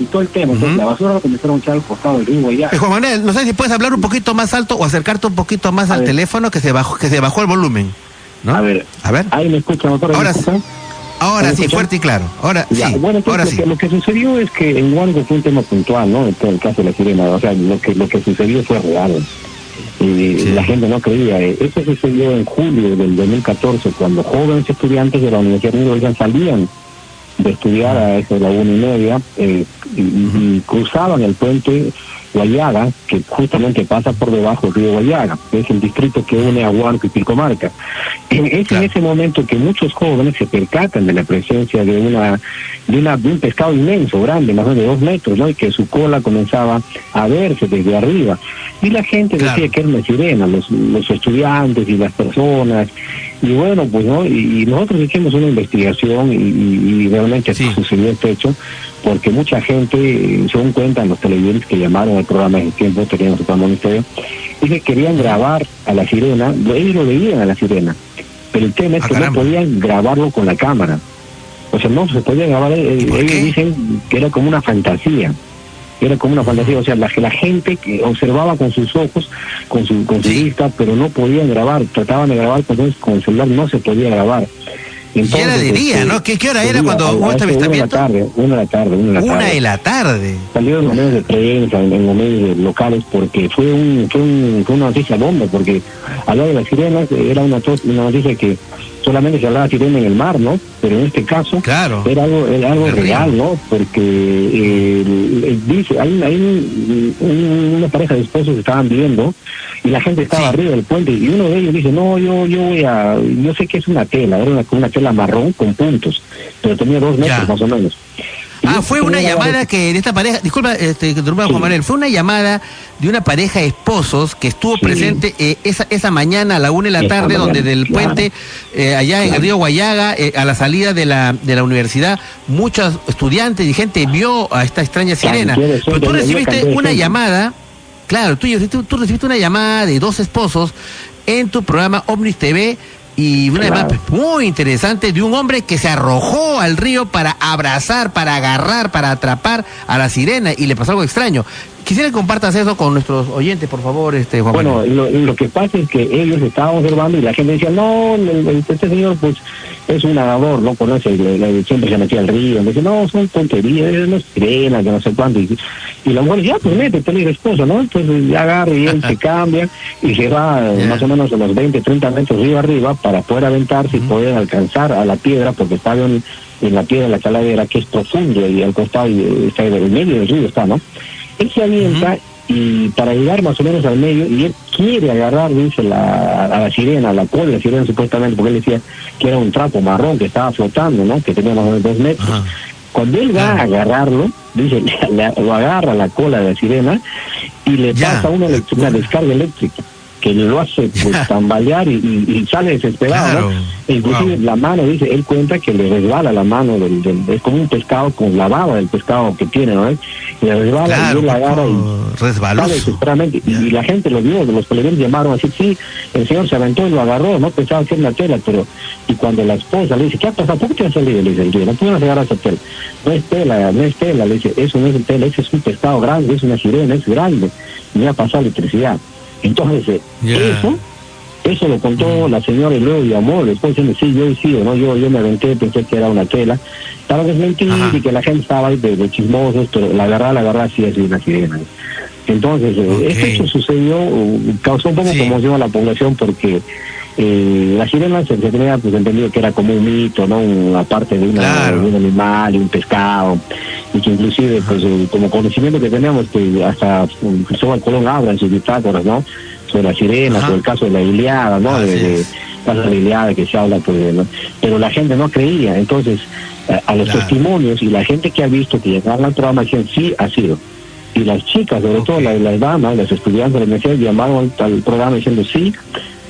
y todo el tema. Entonces, la basura lo comenzaron a echar al costado del río Guayaga. Juan Manuel, no sé si puedes hablar un poquito más alto o acercarte un poquito más al teléfono que se bajó, que se bajó el volumen. A ver, a ver. Ahí me escuchan, Ahora, ahora sí, fuerte y claro. Ahora sí. Bueno, ahora lo, sí. que, lo que sucedió es que en Huango fue un tema puntual, ¿no? En todo el caso de la sirena. O sea, lo que, lo que sucedió fue real. Y la gente no creía. Eso sucedió en julio del 2014, cuando jóvenes estudiantes de la Universidad de New salían de estudiar a eso de la una y media eh, y, cruzaban el puente Guayaga, que justamente pasa por debajo del río Guayaga, que es el distrito que une a Huanco y Pilcomarca. Es en ese momento que muchos jóvenes se percatan de la presencia de una de, una, de un pescado inmenso, grande, más de dos metros, ¿no? y que su cola comenzaba a verse desde arriba. Y la gente decía que era una sirena, los, los estudiantes y las personas. Y bueno, pues no, y, nosotros hicimos una investigación y, realmente sucedió este hecho porque mucha gente, según cuentan los televidentes que llamaron al programa en tiempo, teníamos el ministerio, y que querían grabar a la sirena, ellos lo veían a la sirena, pero el tema es ah, que no podían grabarlo con la cámara. O sea, no se podía grabar, eh, ellos dicen que era como una fantasía era como una fantasía, o sea, la, la gente que observaba con sus ojos, con su, con su vista, pero no podían grabar, trataban de grabar, entonces con el celular no se podía grabar. Entonces, era de día, ¿no? ¿Qué, ¿Qué, hora era cuando hubo este avistamiento? Una de la tarde, una de la tarde, una tarde. Una de la tarde. Salieron los medios de prensa, en, los medios locales, porque fue un, fue, un, fue una noticia bomba, porque hablar de las sirenas era una, una noticia que solamente se hablaba sirena en el mar, ¿no? Pero en este caso claro. era algo, era algo real, ¿no? Porque eh, dice, hay, hay una pareja de esposos que estaban viendo y la gente estaba arriba del puente y uno de ellos dice, no, yo yo voy a, yo sé que es una tela, era una, una tela marrón con puntos, pero tenía dos metros más o menos. Ah, fue una llamada que de esta pareja, disculpa, este, Juan Manuel, fue una llamada de una pareja de esposos que estuvo presente eh, esa, esa mañana a la una de la tarde, donde del puente, eh, allá en el río Guayaga, eh, a la salida de la, de la universidad, muchos estudiantes y gente vio a esta extraña sirena. Pero tú recibiste una llamada, claro, tú, tú recibiste una llamada de dos esposos en tu programa Omnis TV y una claro. muy interesante de un hombre que se arrojó al río para abrazar, para agarrar, para atrapar a la sirena y le pasó algo extraño. Quisiera que compartas eso con nuestros oyentes, por favor, este Juan Bueno, lo, que pasa es que ellos estaban observando y la gente decía, no, este señor pues es un nadador, no conoce, siempre se metía al río, me dice, no, son tonterías, no es sirena, que no sé cuánto. Y, la mujer dice, ya, pues métete, el esposo, ¿no? Entonces ya agarra y él se *laughs* cambia y se va más o menos a los 20, 30 metros río arriba para poder aventarse y poder alcanzar a la piedra, porque estaba en, en la piedra de la calavera, que es profundo y al costado, y está en el medio del río está, ¿no? Él se avienta y para llegar más o menos al medio, y él quiere agarrar, dice, la, a la sirena, a la cola de la sirena supuestamente, porque él decía que era un trapo marrón que estaba flotando, ¿no? Que tenía más o menos dos metros. Cuando él va a agarrarlo, dice, *laughs* lo agarra la cola de la sirena y le pasa una, una descarga eléctrica. Que lo hace pues, *laughs* tambalear y, sale desesperado, ¿no? inclusive la mano, dice, él cuenta que le resbala la mano, del, es como un pescado con la baba del pescado que tiene, ¿no? Y le resbala y él la agarra y sale desesperadamente. Y, la gente lo vio, los colegas llamaron así, sí, el señor se aventó y lo agarró, no pensaba que era una tela, pero, y cuando la esposa le dice, ¿qué ha pasado? ¿Por qué te has salido? Le dice, no puedo agarrar esa tela. No es tela, no es tela, le dice, eso no es tela, ese es un pescado grande, es una sirena, es grande, me ha pasado electricidad. Entonces, eso, eso lo contó la señora y luego llamó, después diciendo, sí, yo sí, no, yo, yo me aventé, pensé que era una tela. Para desmentir y que la gente estaba ahí de, chismosos, pero la verdad, la verdad sí es una sirena. Entonces, eh, este hecho sucedió, causó un poco de conmoción a la población porque eh, la sirena se, tenía pues entendido que era como un mito, ¿no? Una parte de, una, de un animal y un pescado y que inclusive pues eh, como conocimiento que tenemos que hasta Cristóbal Colón habla en sus bitácoras no sobre la sirena sobre el caso de la Iliada no de, caso de la Iliada que se habla pues pero la gente no creía. Entonces a, los testimonios y la gente que ha visto que al programa decían sí ha sido y las chicas sobre todo las, las, damas las estudiantes de la universidad llamaron al, programa diciendo sí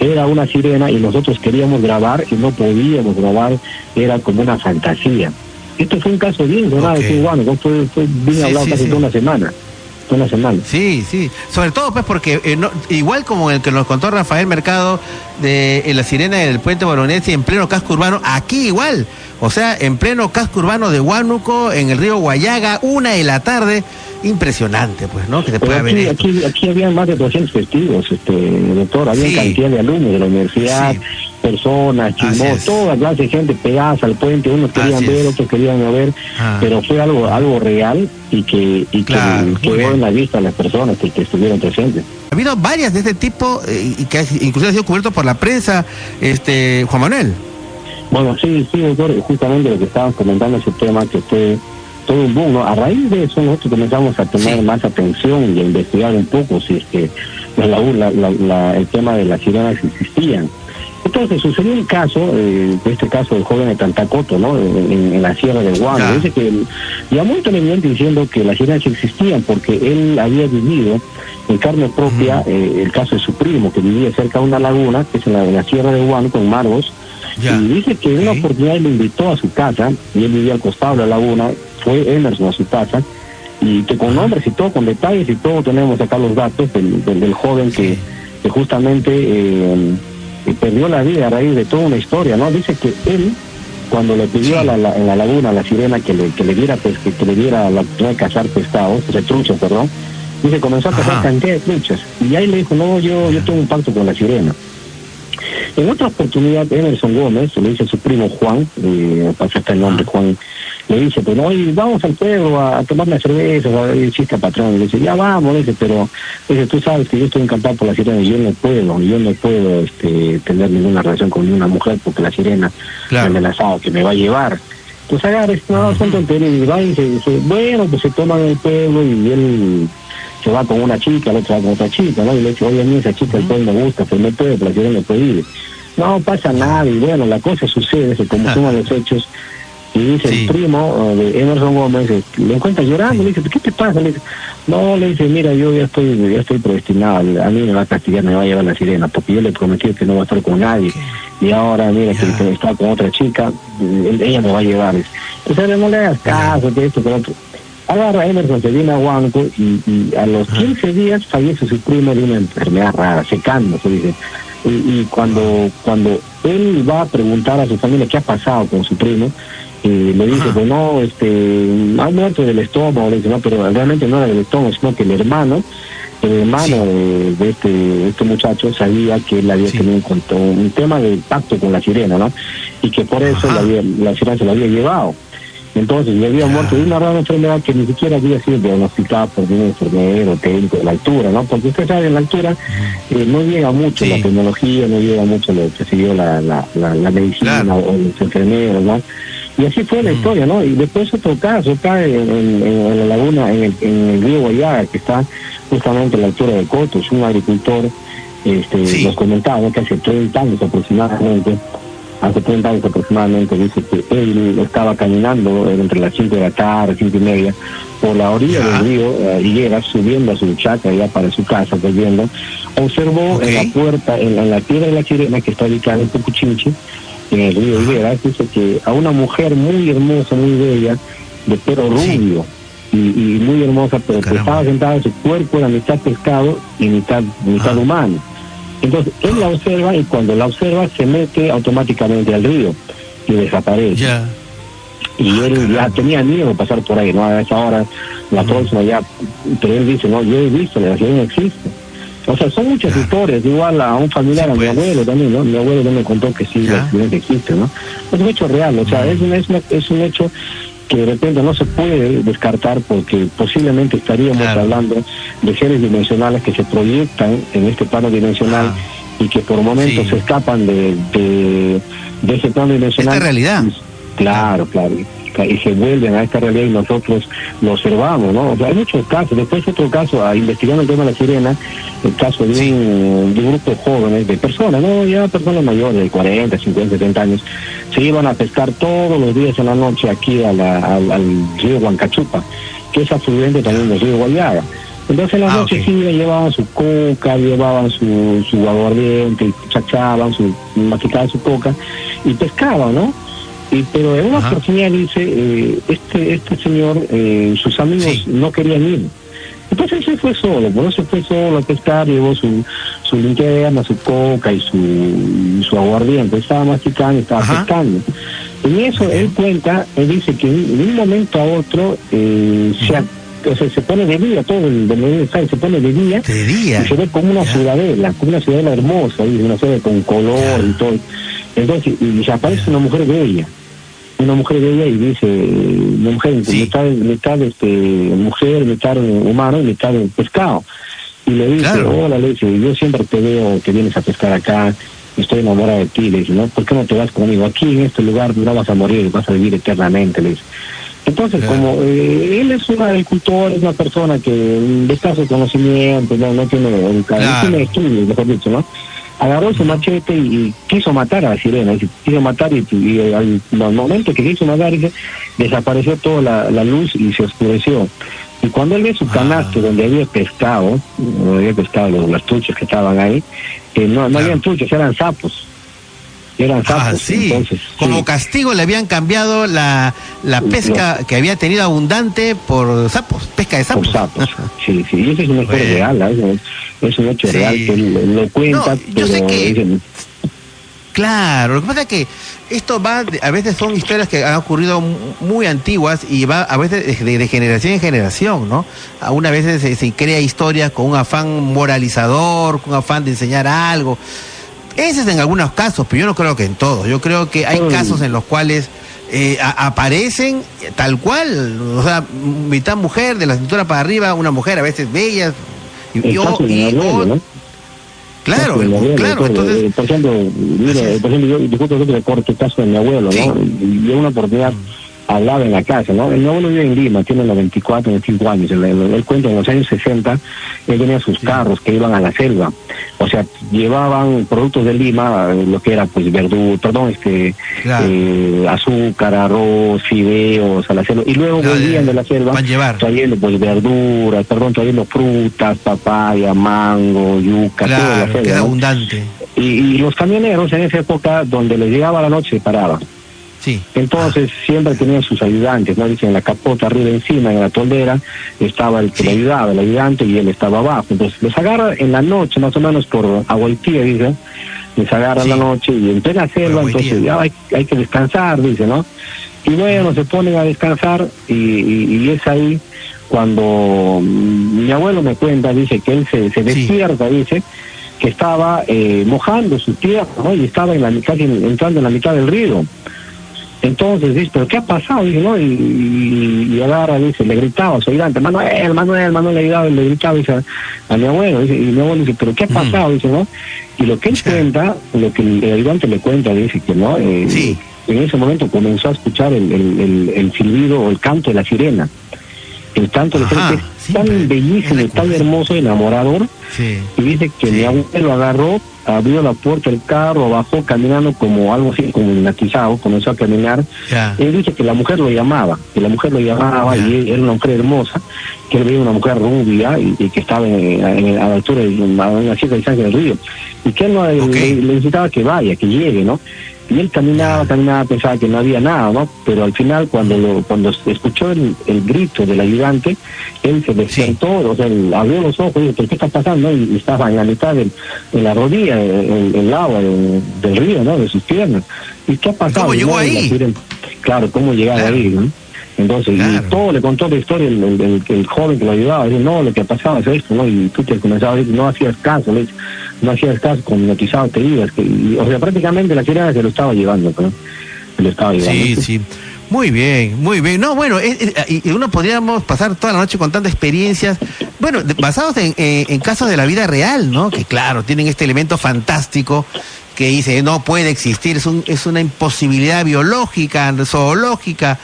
era una sirena y nosotros queríamos grabar y no podíamos grabar era como una fantasía esto fue un caso bien ¿verdad? okay. de fue, fue bien hablado casi toda una semana. Toda una semana. Sí, sí. Sobre todo pues porque eh, igual como el que nos contó Rafael Mercado de la sirena del puente Bolognesi en pleno casco urbano, aquí igual. O sea, en pleno casco urbano de Huánuco, en el río Guayaga, una de la tarde, impresionante, pues, ¿no? Que se puede ver aquí, aquí, había más de 200 testigos, este, doctor, había cantidad de alumnos de la universidad, personas, chismos, toda clase de gente pegadas al puente, unos querían ver, otros querían no ver, ah. pero fue algo algo real y que, y que quedó en la vista a las personas que, estuvieron presentes. Ha habido varias de este tipo eh, y que incluso ha sido cubierto por la prensa, este Juan Manuel. Bueno, sí, sí, doctor, justamente lo que estábamos comentando ese tema que fue todo un boom, A raíz de eso nosotros comenzamos a tener más atención y a investigar un poco si es que pues, la, el tema de las sirenas existían. Entonces sucedió un caso, eh, este caso del joven de Tantacoto, ¿no? En, la sierra del Guano. Dice que llamó muy televidente diciendo que las sirenas existían porque él había vivido en carne propia eh, el caso de su primo, que vivía cerca de una laguna, que es en la, sierra del Guano, con Margos, y dice que en una oportunidad lo invitó a su casa, y él vivía al costado de la laguna, fue Emerson a su casa, y que con nombres y todo, con detalles y todo, tenemos acá los datos del, del, joven que, que justamente eh, perdió la vida a raíz de toda una historia, ¿no? Dice que él, cuando le pidió a la, en la laguna a la sirena que le, que le diera, pues, que, le diera la oportunidad de cazar pescados, de truchas, perdón, dice, comenzó a cazar cantidad de truchas. Y ahí le dijo, no, yo, yo tengo un pacto con la sirena. En otra oportunidad, Emerson Gómez, le dice a su primo Juan, eh, pasa hasta el nombre Juan, le dice, pues no, vamos al pueblo a, tomar una cerveza, a ver chiste patrón. Le dice, ya vamos, dice, pero dice, tú sabes que yo estoy encantado por la sirena y yo no puedo, yo no puedo este, tener ninguna relación con ninguna mujer porque la sirena me ha amenazado que me va a llevar. Pues agarra, no, son tonterías, y va y dice, bueno, pues se toman el pueblo y él se va con una chica, el otro va con otra chica, ¿no? Y le dice, oye, a mí esa chica el pueblo me gusta, pues no puede, pero la sirena no puede ir. No pasa nada, y bueno, la cosa sucede, como son los hechos, y dice el primo de Emerson Gómez, eh, le encuentra llorando, le dice, ¿qué te pasa? Le dice, no, le dice, mira, yo ya estoy, ya estoy predestinado, a mí me va a castigar, me va a llevar la sirena, porque yo le prometí que no va a estar con nadie, y ahora, mira, que está con otra chica, ella me va a llevar. Entonces, no le hagas caso, que esto, que otro. Agarra Emerson, se viene a Huanco, y, a los 15 días fallece su primo de una enfermedad rara, secando, se dice. Y, y cuando, cuando él va a preguntar a su familia qué ha pasado con su primo, y le dice, pues no, este, ha muerto del estómago, le dice, no, pero realmente no era del estómago, sino que el hermano, el hermano de, este, este muchacho sabía que él había tenido un, un, tema de pacto con la sirena, ¿no? Y que por eso la, la sirena se lo había llevado. Entonces, le había muerto de una rara enfermedad que ni siquiera había sido diagnosticada por un enfermero técnico de la altura, ¿no? Porque usted sabe, en la altura eh, no llega mucho la tecnología, no llega mucho lo que siguió la, la, la, medicina o los enfermeros, ¿no? Y así fue la historia, ¿no? Y después otro caso acá en, en, la laguna, en el, en el, río Guayaga, que está justamente a la altura de Cotos, un agricultor, este, nos comentaba que hace 30 años aproximadamente, hace 30 años aproximadamente, dice que él estaba caminando entre las 5 de la tarde, 5 y media, por la orilla del río eh, Higuera, subiendo a su chacra ya para su casa, volviendo, observó en la puerta, en la, piedra de la sirena que está ubicada en Pucuchinchi, en el río Higuera, dice que a una mujer muy hermosa, muy bella, de pelo rubio, y, muy hermosa, pero que estaba sentada, en su cuerpo era mitad pescado y mitad, mitad humano. Entonces él la observa y cuando la observa se mete automáticamente al río y desaparece. Y ah, él ya tenía miedo de pasar por ahí, ¿no? A esa hora la próxima ya, pero él dice, no, yo he visto, la no existe. O sea, son muchas historias, igual a un familiar, a mi pues. abuelo también, ¿no? Mi abuelo no me contó que sí, la existe, ¿no? Es un hecho real, o sea, es, un, es, es un hecho que de repente no se puede descartar porque posiblemente estaríamos hablando de seres dimensionales que se proyectan en este plano dimensional y que por momentos se escapan de, de, ese plano dimensional. Esta realidad. Claro, claro y se vuelven a esta realidad y nosotros lo observamos, ¿no? O sea, hay muchos casos. Después otro caso, a, investigando el tema de la sirena, el caso de, un, grupo de jóvenes, de personas, ¿no? Ya personas mayores de 40, 50, 70 años, se iban a pescar todos los días en la noche aquí al, río Huancachupa, que es afluente también del río Guayaga. Entonces en la ah, noche sí llevaban su coca, llevaban su, su aguardiente, chachaban, su, masticaban su coca y pescaban, ¿no? Y, pero en una oportunidad dice, eh, este este señor, eh, sus amigos no querían ir. Entonces él se fue solo, por eso se fue solo a pescar, llevó su, su linterna, su coca y su, su aguardiente, estaba masticando, estaba pescando. En eso él cuenta, él dice que en un momento a otro eh, se, se pone de día, todo el de se pone de día, de día. y se ve como una ciudadela, como una ciudadela hermosa, y una ciudad con color y todo. Entonces, y, aparece una mujer bella una mujer de ella y dice, una mujer, mitad, mitad este, mujer, mitad humano y mitad pescado. Y le dice, hola, le dice, yo siempre te veo que vienes a pescar acá, estoy enamorada de ti, le dice, ¿no? ¿Por qué no te vas conmigo? Aquí en este lugar no vas a morir, vas a vivir eternamente, le dice. Entonces, como eh, él es un agricultor, es una persona que de escaso conocimiento, no, no tiene, no tiene estudios, mejor dicho, ¿no? Agarró su machete y, quiso matar a la sirena, y quiso matar y, al, momento que quiso matar desapareció toda la, luz y se oscureció. Y cuando él ve su canasto donde había pescado, donde había pescado los, truchas que estaban ahí, eh, no, no habían truchas, eran sapos. Eran ah, sapos. Entonces, Como castigo le habían cambiado la, la pesca que había tenido abundante por sapos, pesca de sapos. Por sapos, *laughs* sí, sí, y eso es una historia real, ¿eh? Es un hecho real que lo cuenta, yo sé que... Claro, lo que pasa es que esto va, a veces son historias que han ocurrido muy antiguas y va a veces de, generación en generación, ¿no? A una vez se, crea historias con un afán moralizador, con un afán de enseñar algo. Ese es en algunos casos, pero yo no creo que en todos. Yo creo que hay casos en los cuales eh, aparecen tal cual, o sea, mitad mujer, de la cintura para arriba, una mujer a veces bella, yo, y ¿no? Claro, claro, entonces... Eh, por ejemplo, mire, por ejemplo, yo disculpe que corte el caso de mi abuelo, ¿no? Y, una oportunidad hablaba en la casa, ¿no? El abuelo vive en Lima, tiene los 24, 25 años. Él, él, cuenta en los años 60, él tenía sus carros que iban a la selva. O sea, llevaban productos de Lima, lo que era pues verdura, perdón, este, eh, azúcar, arroz, fideos a la selva. Y luego volvían de la selva trayendo pues verduras, perdón, trayendo frutas, papaya, mango, yuca, todo la selva. abundante. Y, y los camioneros en esa época, donde les llegaba la noche, paraban entonces siempre tenían sus ayudantes, ¿no? Dicen en la capota arriba encima, en la toldera, estaba el que le ayudaba, el ayudante, y él estaba abajo. Entonces les agarra en la noche, más o menos por Aguaitía, dice, les agarra en la noche y en plena selva, entonces ya hay, hay, que descansar, dice, ¿no? Y bueno, se ponen a descansar y, y, es ahí cuando mm, mi abuelo me cuenta, dice que él se, se despierta, dice, que estaba eh, mojando su tierra, ¿no? Y estaba en la, casi entrando en la mitad del río. Entonces dice, ¿pero qué ha pasado? Dice, ¿no? Y, y, agarra, dice, le gritaba a su ayudante, Manuel, Manuel, Manuel le gritaba, le gritaba dice, a, mi abuelo, dice, y mi abuelo dice, ¿pero qué ha pasado? Dice, ¿no? Y lo que él cuenta, lo que el ayudante le cuenta, dice que, ¿no? Eh, En ese momento comenzó a escuchar el, el, el, silbido o el canto de la sirena. El tanto es tan bellísimo, tan hermoso, enamorador. Y dice que mi abuelo lo agarró, abrió la puerta del carro, bajó caminando como algo así, como hipnotizado, comenzó a caminar. Él dice que la mujer lo llamaba, que la mujer lo llamaba y era una mujer hermosa, que él veía una mujer rubia y, que estaba en, a la altura de una cierta distancia del río. Y que él no, le, necesitaba que vaya, que llegue, ¿no? Y él caminaba, caminaba, pensaba que no había nada, ¿no? Pero al final, cuando lo, cuando escuchó el, grito del ayudante, él se despertó, o sea, abrió los ojos y dijo, ¿qué está pasando? Y, estaba en la mitad de, la rodilla, el, el agua del, río, ¿no? De sus piernas. ¿Y qué ha pasado? ¿Cómo llegó ahí? Claro, ¿cómo llegar ahí? ¿no? Entonces, y todo le contó la historia el, el, joven que lo ayudaba, dice, no, lo que pasaba es esto, ¿no? Y tú te comenzaba a decir, no hacías caso, no hacías caso, con notizado te ibas, que, o sea, prácticamente la sirena se lo estaba llevando, ¿no? Se lo estaba llevando. Sí, sí. Muy bien, muy bien. No, bueno, y uno podríamos pasar toda la noche contando experiencias, bueno, basados en, en, casos de la vida real, ¿no? Que claro, tienen este elemento fantástico que dice, no puede existir, es, un, es una imposibilidad biológica, zoológica,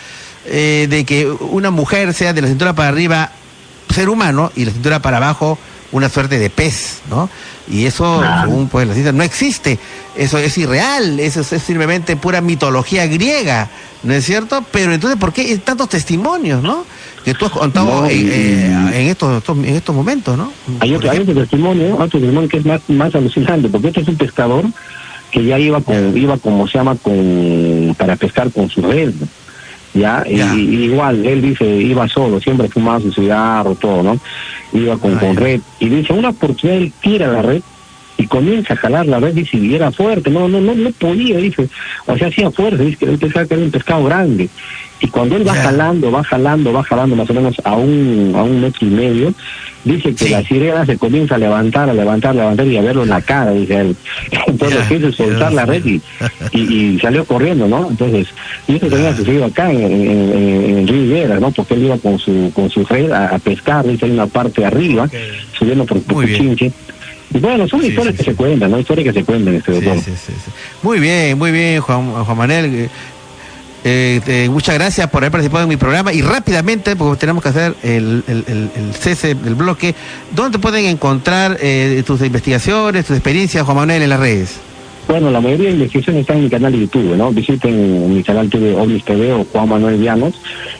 eh, de que una mujer sea de la cintura para arriba ser humano y la cintura para abajo una suerte de pez, ¿no? Y eso, según pues la ciencia, no existe. Eso es irreal, eso es, simplemente pura mitología griega, ¿no es cierto? Pero entonces, ¿por qué tantos testimonios, no? Que tú has contado eh, en, estos, en estos momentos, ¿no? Hay otro, hay otro testimonio, otro testimonio que es más, más alucinante, porque este es un pescador que ya iba con, iba como se llama, con, para pescar con su red, ¿ya? Y, igual, él dice, iba solo, siempre fumaba su cigarro, todo, ¿no? Iba con, con red. Y dice, una oportunidad él tira la red y comienza a jalar la red, dice, y era fuerte, no, no, no, no podía, dice, o sea, hacía fuerza, dice que él pensaba que era un pescado grande. Y cuando él va jalando, va jalando, va jalando más o menos a un, a un metro y medio, dice que la sirena se comienza a levantar, a levantar, a levantar y a verlo en la cara, dice él. *laughs* Entonces quiso soltar la red y, y, salió corriendo, ¿no? Entonces, y eso tenía sucedido acá en, en, en, ¿no? Porque él iba con su, con su red a, pescar, dice, en una parte arriba, subiendo por, por Chinche. Y bueno, son historias que se cuentan, ¿no? Historias que se cuentan, este. Muy bien, muy bien, Juan, Juan Manuel. Eh, muchas gracias por haber participado en mi programa y rápidamente, porque tenemos que hacer el, el, cese del bloque, ¿dónde pueden encontrar eh, tus investigaciones, tus experiencias, Juan Manuel, en las redes? Bueno, la mayoría de investigaciones están en mi canal de YouTube, ¿no? Visiten mi canal de Omnis TV o Juan Manuel Llanos.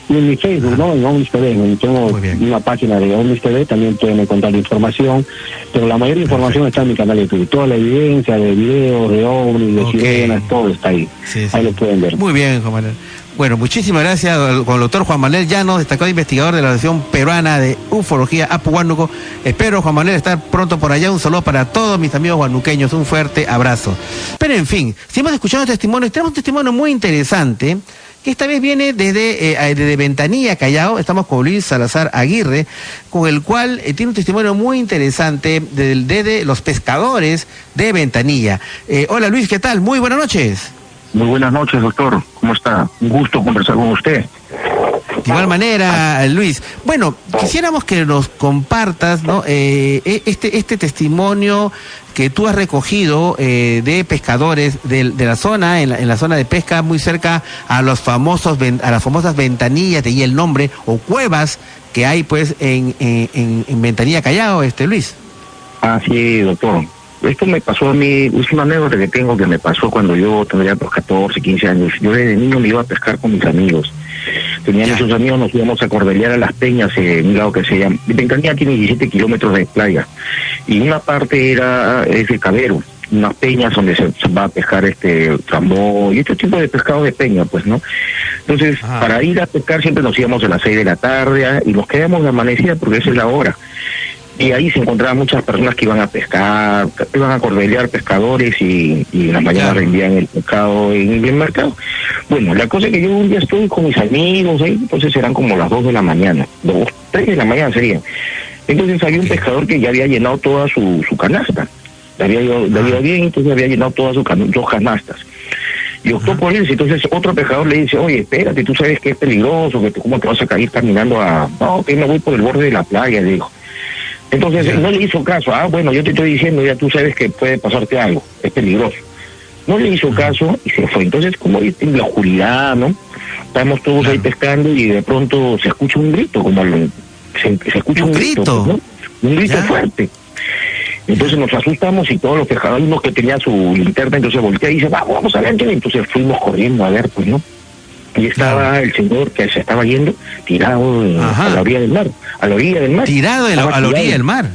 Y en mi Facebook, ¿no? En Omnis TV, tengo una página de Omnis TV, también pueden encontrar información. Pero la mayoría de información está en mi canal de YouTube. Toda la evidencia de videos, de Omnis, de sirenas, todo está ahí. ahí lo pueden ver. Muy bien, Juan Manuel. Bueno, muchísimas gracias con el doctor Juan Manuel Llanos, destacado investigador de la Asociación Peruana de Ufología Apuhuánuco. Espero, Juan Manuel, estar pronto por allá. Un saludo para todos mis amigos guanuqueños. Un fuerte abrazo. Pero en fin, si hemos escuchado testimonios, tenemos un testimonio muy interesante que esta vez viene desde, eh, Ventanilla, Callao. Estamos con Luis Salazar Aguirre, con el cual eh, tiene un testimonio muy interesante desde los pescadores de Ventanilla. Eh, hola Luis, ¿qué tal? Muy buenas noches. Muy buenas noches, doctor. ¿Cómo está? Un gusto conversar con usted. De igual manera, Luis. Bueno, quisiéramos que nos compartas ¿no? Eh, e, este, este testimonio que tú has recogido eh, de pescadores de, la zona, en la, zona de pesca, muy cerca a los famosos a las famosas ventanillas, de ahí el nombre, o cuevas que hay pues en, en, en Ventanilla Callao, este Luis. Ah, sí, doctor esto me pasó a mí, última anécdota que tengo que me pasó cuando yo tendría pues 14, 15 años. Yo desde niño me iba a pescar con mis amigos. Tenía muchos amigos, nos íbamos a Cordelear a las Peñas, en un lado que se llama. Ventanilla tiene 17 kilómetros de playa. Y una parte era es de Cabero, unas peñas donde se, va a pescar este trambó y este tipo de pescado de peña, pues, ¿no? Entonces, para ir a pescar siempre nos íbamos a las 6 de la tarde ah, y nos quedamos de amanecida porque esa es la hora y ahí se encontraban muchas personas que iban a pescar, iban a cordelear pescadores y, y en la mañana vendían el pescado en el mercado. Bueno, la cosa es que yo un día estoy con mis amigos, ahí, entonces eran como las 2 de la mañana, 2, 3 de la mañana serían. Entonces había un pescador que ya había llenado toda su, su canasta, le había, ido, le bien, entonces había llenado todas sus dos canastas. Y optó por eso, entonces otro pescador le dice, oye, espérate, tú sabes que es peligroso, que tú, cómo te vas a caer caminando a... No, que me voy por el borde de la playa, le dijo. Entonces no le hizo caso. Ah, bueno, yo te estoy diciendo, ya tú sabes que puede pasarte algo, es peligroso. No le hizo caso y se fue. Entonces, como en la oscuridad, ¿no? Estamos todos ahí pescando y de pronto se escucha un grito, como se, escucha un, grito, pues, un grito fuerte. Entonces nos asustamos y todos los pescadores, uno que tenía su linterna, entonces voltea y dice, vamos, vamos adelante. Entonces fuimos corriendo a ver, pues, ¿no? Y estaba el señor que se estaba yendo tirado a la orilla del mar, a la orilla del mar. Tirado a la orilla del mar.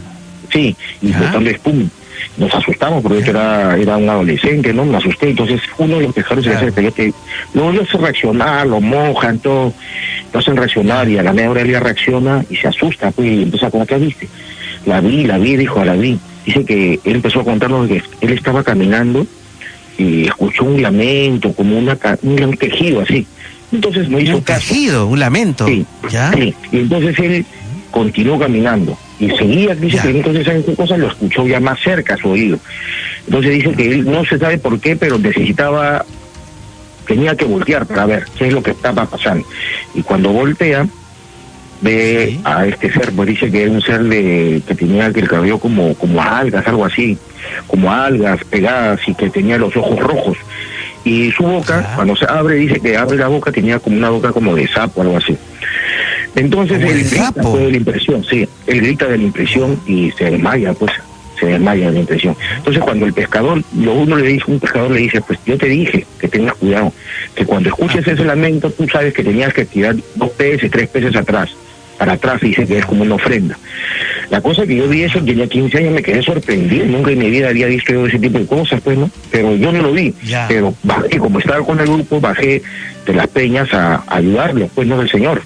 Sí, y botando espuma. Nos asustamos porque yo era, era un adolescente, ¿no? Me asusté. Entonces uno de los pescadores se acerca y te, no, yo sé reaccionar, lo mojan, todo, lo hacen reaccionar y a la media hora él reacciona y se asusta, pues, y empieza con, ¿qué viste? La vi, la vi, dijo, la vi dice que él empezó a contarnos que él estaba caminando y escuchó un lamento, como una, un tejido así. Entonces no hizo un tejido, un lamento. Sí, ¿Ya? sí. Y entonces él continuó caminando y seguía, dice que entonces ¿saben qué cosa? Lo escuchó ya más cerca a su oído. Entonces dice que él no se sabe por qué, pero necesitaba, tenía que voltear para ver qué es lo que estaba pasando. Y cuando voltea, ve a este ser, pues dice que era un ser de que tenía el cabello como, como algas, algo así, como algas pegadas y que tenía los ojos rojos. Y su boca, cuando se abre, dice que abre la boca, tenía como una boca como de sapo, algo así. Entonces él grita pues, de la impresión, sí, él grita de la impresión y se desmaya, pues, se desmaya de la impresión. Entonces cuando el pescador, lo uno le dice, un pescador le dice, pues yo te dije que tengas cuidado, que cuando escuches ese lamento tú sabes que tenías que tirar dos peces, tres peces atrás para atrás y dice que es como una ofrenda. La cosa que yo vi eso, tenía 15 años, me quedé sorprendido, nunca en mi vida había visto yo ese tipo de cosas, pues, ¿no? Pero yo no lo vi, pero bajé, como estaba con el grupo, bajé de las peñas a, ayudarlo, pues, ¿no? Del Señor,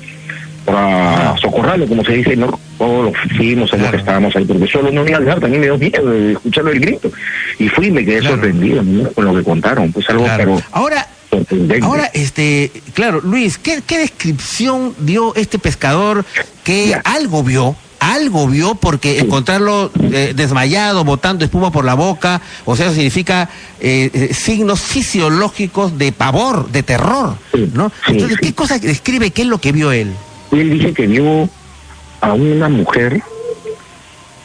para socorrarlo, como se dice, ¿no? Todos los fuimos, los que estábamos ahí, porque solo no iba a dejar, también me dio miedo de escucharlo el grito. Y fui y me quedé sorprendido con lo que contaron, pues algo, pero... Ahora, Ahora, este, claro, Luis, ¿qué, descripción dio este pescador que algo vio? Algo vio porque encontrarlo eh, desmayado, botando espuma por la boca, o sea, significa eh, eh, signos fisiológicos de pavor, de terror, ¿no? Entonces, ¿qué cosa describe? ¿Qué es lo que vio él? Él dice que vio a una mujer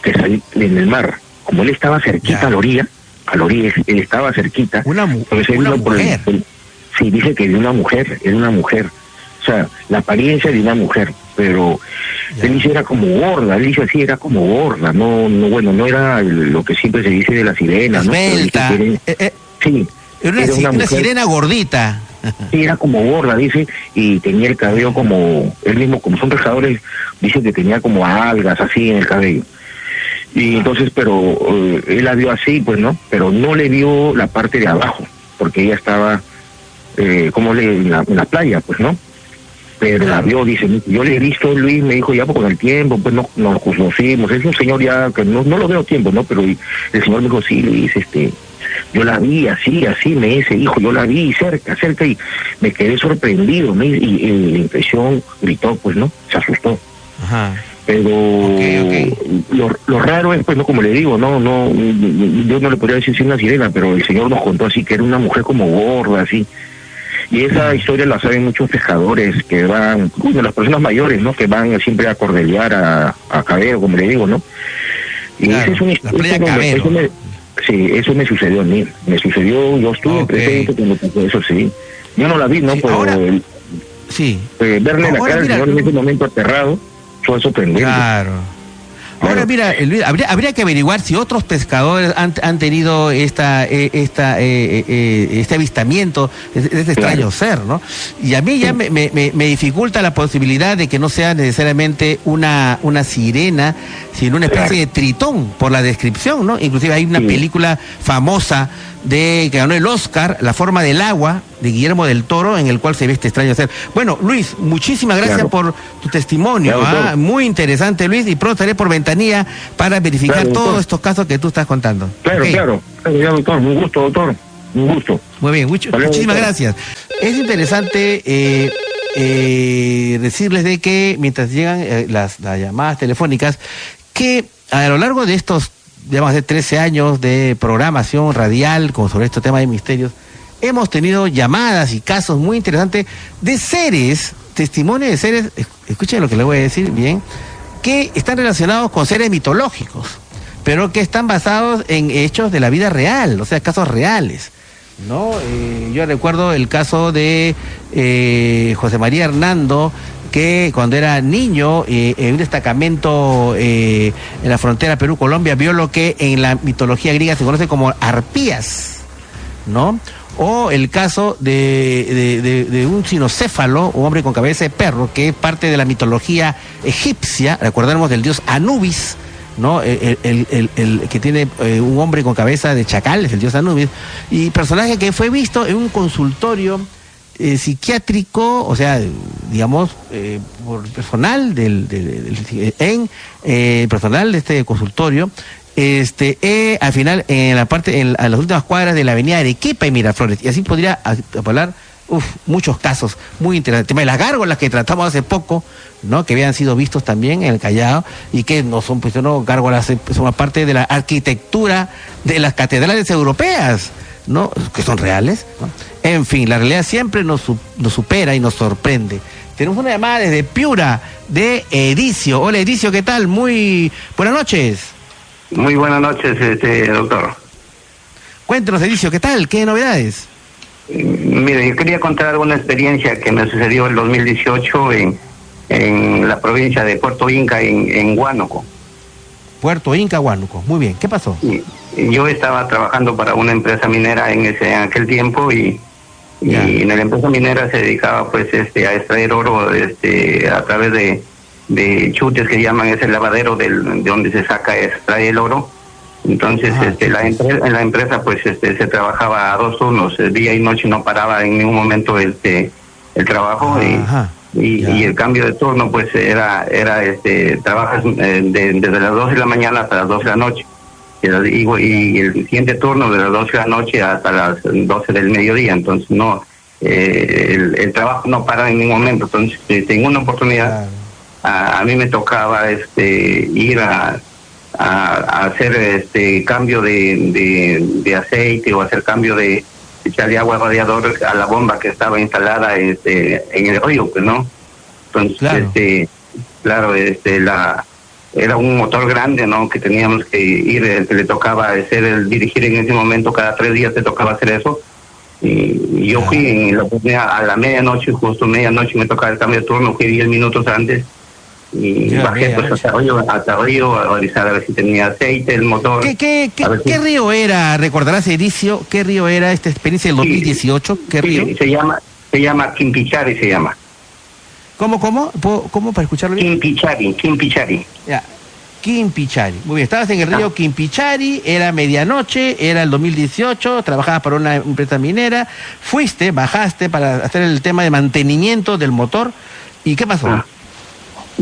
que salió en el mar, como él estaba cerquita a la orilla, a la orilla, él estaba cerquita. Una, una mujer. Sí, dice que de una mujer, es una mujer. O sea, la apariencia de una mujer, pero él era como gorda, él así, era como gorda, no, no bueno, no era lo que siempre se dice de la sirena, ¿no? Eh, eh, sí. Era una, sirena gordita. Sí, era como gorda, dice, y tenía el cabello como, él mismo, como son pescadores, dice que tenía como algas así en el cabello. Y entonces, pero eh, él la vio así, pues no, pero no le vio la parte de abajo, porque ella estaba eh, como le, en la, playa, pues, ¿no? Pero la vio, dice, yo le he visto, Luis me dijo, ya pues, con el tiempo, pues no, nos conocimos, es un señor ya que no, no lo veo tiempo, ¿no? Pero el señor me dijo, sí, Luis, este, yo la vi así, así, me dice, hijo, yo la vi cerca, cerca, y me quedé sorprendido, ¿no? y, la impresión gritó, pues, ¿no? Se asustó. Ajá. Pero Lo, lo, raro es, pues, no como le digo, no, no, yo no le podría decir si una sirena, pero el señor nos contó así que era una mujer como gorda, así, y esa historia la saben muchos pescadores que van, bueno, las personas mayores, ¿no? Que van siempre a cordelear a, a Cabero, como le digo, ¿no? Y esa es una historia. Eso me, sí, eso me sucedió a mí. Me sucedió, yo estuve presente cuando eso, sí. Yo no la vi, ¿no? Pero sí. Eh, verle la cara al señor en ese momento aterrado fue sorprendente. Claro. Ahora, mira, Luis, habría, habría que averiguar si otros pescadores han, han tenido esta, eh, esta, eh, eh, este avistamiento de, este extraño ser, ¿no? Y a mí ya me, me, me, dificulta la posibilidad de que no sea necesariamente una, una sirena, sino una especie de tritón, por la descripción, ¿no? Inclusive hay una película famosa de que ganó el Oscar, La forma del agua, de Guillermo del Toro, en el cual se ve este extraño ser. Bueno, Luis, muchísimas gracias por tu testimonio. ¿ah? Muy interesante, Luis, y pronto estaré por ventanilla para verificar todos estos casos que tú estás contando. Claro, claro. Claro, doctor. Un gusto, doctor. Un gusto. Muy bien, muchísimas gracias. Es interesante eh, eh, decirles de que mientras llegan eh, las, las llamadas telefónicas, que a lo largo de estos digamos, de 13 años de programación radial con sobre este tema de misterios, hemos tenido llamadas y casos muy interesantes de seres, testimonios de seres, escuchen lo que les voy a decir bien, que están relacionados con seres mitológicos, pero que están basados en hechos de la vida real, o sea, casos reales. ¿no? Eh, yo recuerdo el caso de eh, José María Hernando, que cuando era niño, eh, en un destacamento en la frontera Perú-Colombia, vio lo que en la mitología griega se conoce como arpías, ¿no? O el caso de, de, un sinocéfalo, un hombre con cabeza de perro, que es parte de la mitología egipcia, recordemos del dios Anubis, ¿no? Que tiene eh, un hombre con cabeza de chacal, es el dios Anubis, y personaje que fue visto en un consultorio eh, psiquiátrico, o sea, digamos, eh, por personal del, en personal de este consultorio, este, al final, en la parte, en, las últimas cuadras de la avenida Arequipa y Miraflores, y así podría hablar uf, muchos casos muy interesantes. El las gárgolas que tratamos hace poco, ¿no? Que habían sido vistos también en el Callao y que no son, pues, no, gárgolas, eh, son parte de la arquitectura de las catedrales europeas, ¿no? Que son reales, En fin, la realidad siempre nos, nos supera y nos sorprende. Tenemos una llamada desde Piura de Edicio. Hola Edicio, ¿qué tal? Muy buenas noches. Muy buenas noches, este doctor. Cuéntanos, Edicio, ¿qué tal? ¿Qué novedades? Mire, yo quería contar alguna experiencia que me sucedió en 2018 en, en la provincia de Puerto Inca, en, en Huánuco. Puerto Inca, Huánuco. Muy bien, ¿qué pasó? yo estaba trabajando para una empresa minera en ese en aquel tiempo y, y en la empresa minera se dedicaba pues este a extraer oro este a través de, de chutes que llaman ese lavadero del, de donde se saca extrae el oro. Entonces, este, la, en la empresa pues este, se trabajaba a dos turnos, día y noche no paraba en ningún momento este, el trabajo y, y, el cambio de turno pues era, era este, trabajas eh, desde las 12 de la mañana hasta las 12 de la noche. Y, y, el siguiente turno de las 12 de la noche hasta las 12 del mediodía, entonces no, eh, el, trabajo no para en ningún momento, entonces este, en una oportunidad a, a, mí me tocaba este ir a a, hacer este cambio de, de, aceite o hacer cambio de echarle agua radiador a la bomba que estaba instalada este en el río pues no entonces claro. este claro este la era un motor grande no que teníamos que ir que le tocaba hacer el dirigir en ese momento cada tres días te tocaba hacer eso. Y, yo fui en la a la medianoche justo medianoche me tocaba el cambio de turno fui diez minutos antes y bajé pues hasta río, hasta río a revisar a ver si tenía aceite el motor. ¿Qué, qué, qué, río era? ¿Recordarás, Edicio? ¿Qué río era esta experiencia del 2018? ¿Qué río? se llama, se llama Quimpichari, se llama. ¿Cómo, cómo? ¿Cómo para escucharlo bien? Quimpichari, Quimpichari. Ya. Quimpichari. Muy bien, estabas en el río ah. Quimpichari, era medianoche, era el 2018, trabajabas para una empresa minera, fuiste, bajaste para hacer el tema de mantenimiento del motor, ¿y qué pasó? Ah.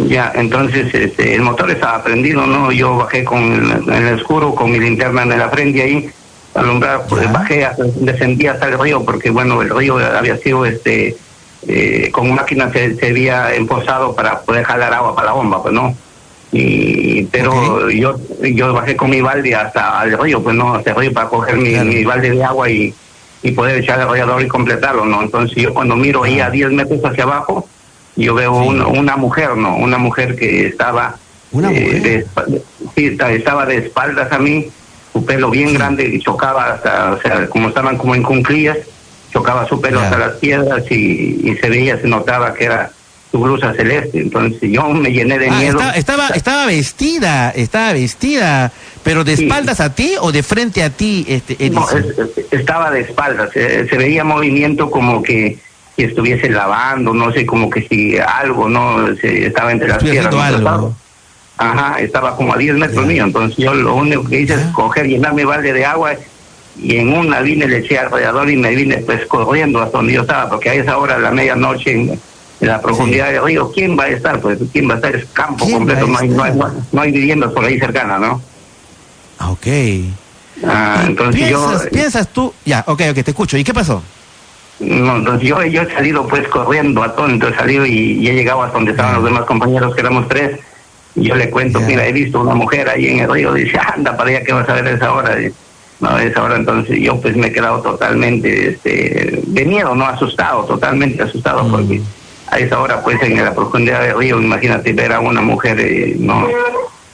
Ya, entonces este, el motor estaba prendido, ¿no? Yo bajé con en el oscuro con mi linterna en la frente ahí, alumbrar, pues bajé, descendí hasta el río, porque bueno, el río había sido este eh, con máquina se, se, había empozado para poder jalar agua para la bomba, pues no. Y, pero yo yo bajé con mi balde hasta el río, pues no, hasta el río para coger mi, mi balde de agua y, y poder echar el radiador y completarlo, ¿no? Entonces yo cuando miro ahí a 10 metros hacia abajo, yo veo una, mujer, ¿no? Una mujer que estaba... ¿Una eh, mujer? estaba de espaldas a mí, su pelo bien grande y chocaba hasta, o sea, como estaban como en cunclillas, chocaba su pelo hasta las piedras y, se veía, se notaba que era su blusa celeste. Entonces yo me llené de ah, miedo. Estaba, estaba vestida, estaba vestida, pero de espaldas a ti o de frente a ti, este, No, estaba de espaldas, se, veía movimiento como que que estuviese lavando, no sé, como que si algo, ¿no? Se, estaba entre las piedras. Ajá, estaba como a 10 metros mío, entonces yo lo único que hice es coger, llenar mi balde de agua y en una vine, le eché al radiador y me vine pues corriendo hasta donde yo estaba, porque a esa hora, a la medianoche, en, la profundidad del río, ¿quién va a estar? Pues quién va a estar, es campo completo, no hay, no, hay, no hay viviendas por ahí cercanas, ¿no? Ah, ok. Ah, entonces piensas, yo... Piensas tú, ya, ok, ok, te escucho, ¿y qué pasó? No, yo, yo he salido pues corriendo atónito, he salido y, he llegado hasta donde estaban los demás compañeros, que éramos tres. Y yo le cuento, mira, he visto una mujer ahí en el río, dice, anda para allá, ¿qué vas a ver a esa hora? no, a esa hora entonces yo pues me he quedado totalmente este, de miedo, no asustado, totalmente asustado, mm. porque a esa hora pues en la profundidad del río, imagínate ver a una mujer, eh, no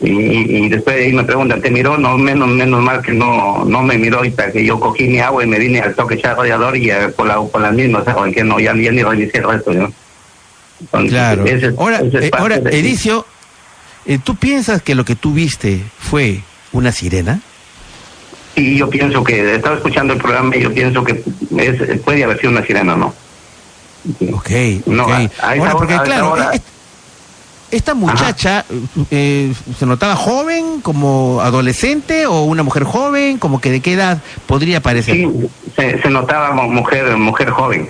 Y, después de ahí me preguntan, ¿te miró? No, menos menos mal que no no me miró y para que yo cogí mi agua y me vine al toque echar radiador y eh, por la, por la misma, o sea, que no, ya, ya ni reinicié el resto, ¿no? claro. ahora, eh, ahora Edicio, eh, ¿tú piensas que lo que tú viste fue una sirena? Sí, yo pienso que, estaba escuchando el programa y yo pienso que es, puede haber sido una sirena, ¿no? Ok, no, ahora, porque claro, esta muchacha eh, se notaba joven, como adolescente o una mujer joven, como que de qué edad podría parecer. Sí, se, notaba mujer, mujer joven.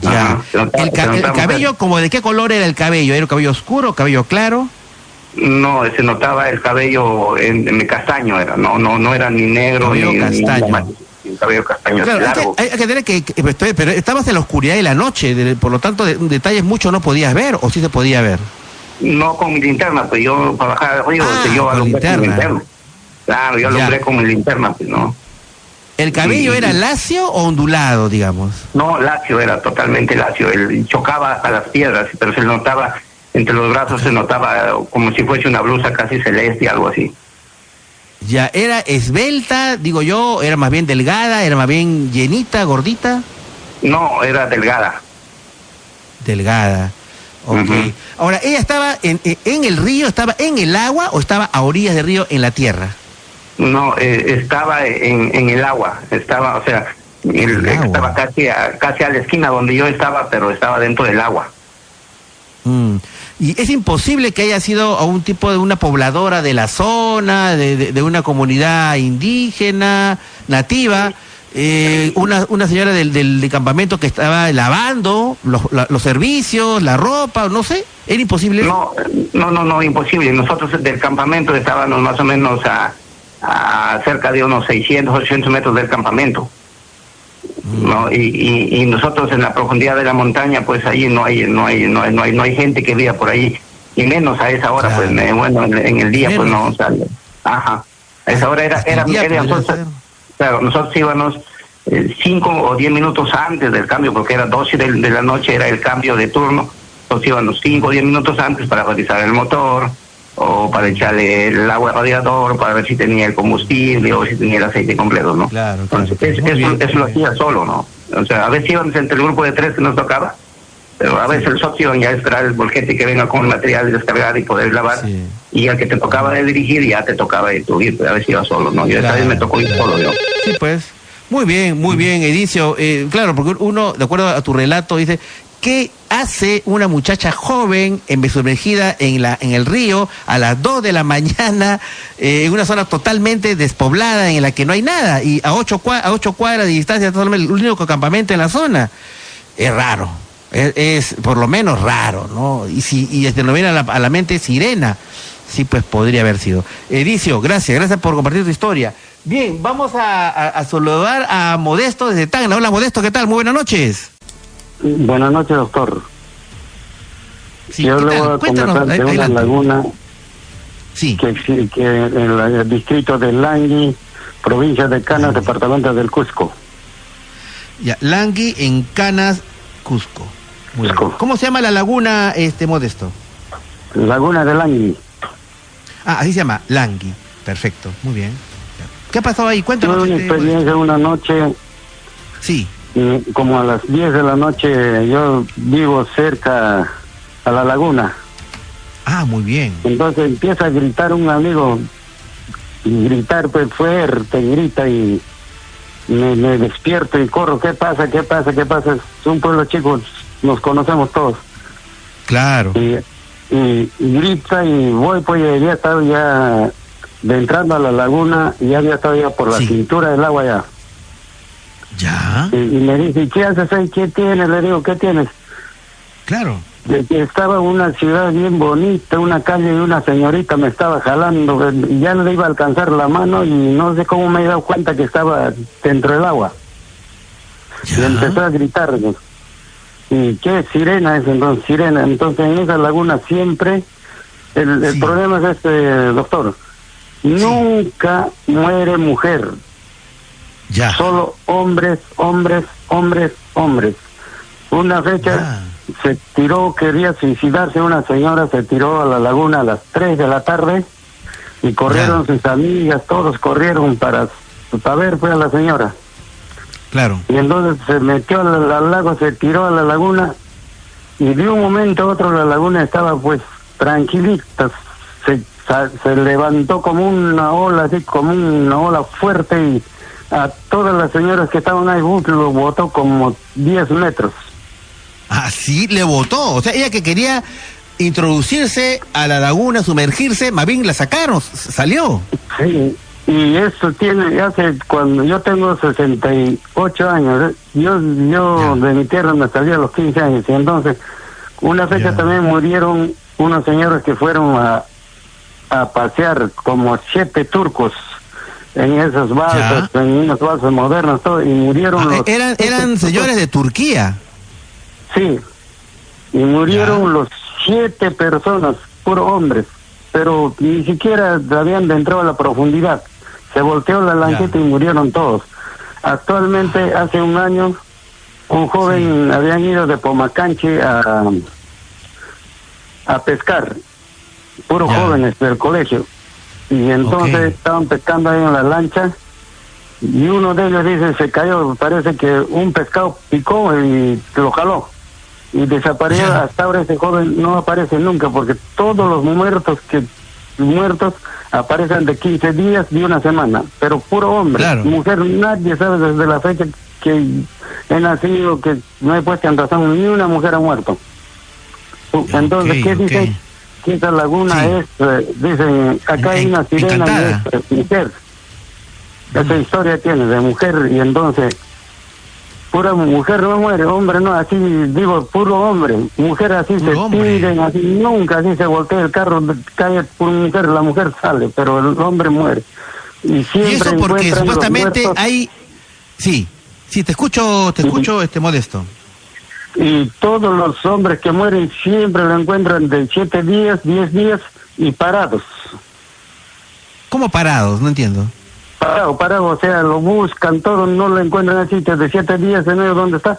Ya. el, cabello, como de qué color era el cabello, era cabello oscuro, cabello claro. No, se notaba el cabello en, castaño era, no, no, no era ni negro ni, castaño. Ni, cabello castaño. Claro, Hay, que, tener que, pero estabas en la oscuridad de la noche, por lo tanto de, detalles mucho no podías ver, o sí se podía ver. No con mi linterna, pues yo para bajar el río, ah, yo alumbré con mi linterna. Claro, yo alumbré con mi linterna, pues no. ¿El cabello era lacio o ondulado, digamos? No, lacio era totalmente lacio. Él chocaba a las piedras, pero se notaba entre los brazos se notaba como si fuese una blusa casi celeste, algo así. Ya, ¿era esbelta, digo yo? ¿Era más bien delgada? ¿Era más bien llenita, gordita? No, era delgada. Delgada. Ok. Ahora, ¿ella estaba en, en, el río, estaba en el agua o estaba a orillas del río en la tierra? No, eh, estaba en, en el agua, estaba, o sea, estaba casi a, casi a la esquina donde yo estaba, pero estaba dentro del agua. Mm. Y es imposible que haya sido a un tipo de una pobladora de la zona, de, una comunidad indígena, nativa, eh, una, una señora del, del, campamento que estaba lavando los, los servicios, la ropa, no sé, ¿era imposible? No, no, no, no, imposible. Nosotros del campamento estábamos más o menos a, a cerca de unos 600, 800 metros del campamento. ¿No? Y, y, nosotros en la profundidad de la montaña, pues ahí no hay, no hay, no hay, no hay, no hay gente que viva por ahí, y menos a esa hora, pues bueno, en, el día, pues no sale. Ajá. A esa hora era, era, claro, nosotros íbamos eh, cinco o diez minutos antes del cambio, porque era 12 de, de la noche, era el cambio de turno, entonces íbamos cinco o diez minutos antes para realizar el motor, o para echarle el agua radiador para ver si tenía el combustible o si tenía el aceite completo, ¿no? Claro, Entonces, eso, lo hacía solo, ¿no? O sea, a veces íbamos entre el grupo de tres que nos tocaba, pero a veces el socio ya esperar el bolquete que venga con el material de descargar y poder lavar, y al que te tocaba de dirigir ya te tocaba de tu ir, pero a veces iba solo, ¿no? Yo esta vez me tocó ir solo yo. Sí, pues. Muy bien, muy bien, Edicio. Eh, claro, porque uno, de acuerdo a tu relato, dice, ¿Qué hace una muchacha joven sumergida en, la, en el río a las 2 de la mañana eh, en una zona totalmente despoblada en la que no hay nada y a 8 a ocho cuadras de distancia el único campamento en la zona? Es raro, es, por lo menos raro, ¿no? Y si y este, nos viene a la, a mente sirena, sí, pues podría haber sido. Edicio, gracias, gracias por compartir tu historia. Bien, vamos a, saludar a Modesto desde Tacna. Hola Modesto, ¿qué tal? Muy buenas noches. Buenas noches, doctor. Yo le voy a comentar de una laguna sí. que, que en el distrito de Langui, provincia de Canas, departamento del Cusco. Ya, Langui en Canas, Cusco. Cusco. ¿Cómo se llama la laguna, este Modesto? Laguna de Langui. Ah, así se llama, Langui. Perfecto, muy bien. ¿Qué ha pasado ahí? Cuéntanos. Tuve una este, experiencia una noche. Sí como a las 10 de la noche yo vivo cerca a la laguna. Ah, muy bien. Entonces empieza a gritar un amigo, y gritar pues fuerte, grita y me, despierto y corro, ¿qué pasa? ¿Qué pasa? ¿Qué pasa? Es un pueblo chico, nos conocemos todos. Claro. Y, grita y voy, pues ya estaba ya de entrando a la laguna y ya había estado ya por la cintura del agua ya. Ya. Y, me dice, ¿qué haces ahí? ¿Qué tienes? Le digo, ¿qué tienes? Claro. estaba una ciudad bien bonita, una calle y una señorita me estaba jalando, y ya le iba a alcanzar la mano y no sé cómo me he dado cuenta que estaba dentro del agua. Y empezó a gritar. ¿Y qué sirena es entonces? Sirena. Entonces en esa laguna siempre, el, el problema es este, doctor, nunca muere mujer Solo hombres, hombres, hombres, hombres. Una fecha se tiró, quería suicidarse una señora, se tiró a la laguna a las 3 de la tarde y corrieron sus amigas, todos corrieron para, para ver pues a la señora. Claro. Y entonces se metió al, lago, se tiró a la laguna y de un momento a otro la laguna estaba pues tranquilita, se, se levantó como una ola, así como una ola fuerte y a todas las señoras que estaban ahí lo botó como 10 metros. Así ah, le botó, o sea, ella que quería introducirse a la laguna, sumergirse, más bien la sacaron, salió. Sí, y eso tiene, hace cuando yo tengo 68 años, ¿eh? yo yo de mi tierra me salí a los 15 años, y entonces una fecha también murieron unos señores que fueron a, a pasear como siete turcos en esas balsas, en unas balsas modernas, todo, y murieron ah, Eran, eran señores de Turquía. Sí, y murieron los siete personas, puros hombres, pero ni siquiera habían entrado a la profundidad. Se volteó la lancheta y murieron todos. Actualmente, hace un año, un joven habían ido de Pomacanche a, a pescar, puros jóvenes del colegio. Y entonces estaban pescando ahí en la lancha y uno de ellos dice, se cayó, parece que un pescado picó y lo jaló y desapareció. Hasta ahora ese joven no aparece nunca porque todos los muertos que muertos aparecen de 15 días y una semana, pero puro hombre, mujer, nadie sabe desde la fecha que he nacido que no he puesto en razón, ni una mujer ha muerto. Entonces, ¿qué dice? Que esa laguna es, eh, dicen, acá hay una sirena y es mujer. Esa historia tiene de mujer y entonces pura mujer no muere, hombre no, así digo, puro hombre, mujer así se tiren, así nunca así se voltea el carro, cae por mujer, la mujer sale, pero el hombre muere. Y siempre eso porque supuestamente hay, sí, sí, te escucho, te escucho, este modesto. Y todos los hombres que mueren siempre lo encuentran de siete días, diez días y parados. ¿Cómo parados? No entiendo parado, parado, o sea, lo buscan todo, no lo encuentran así desde siete días en medio donde está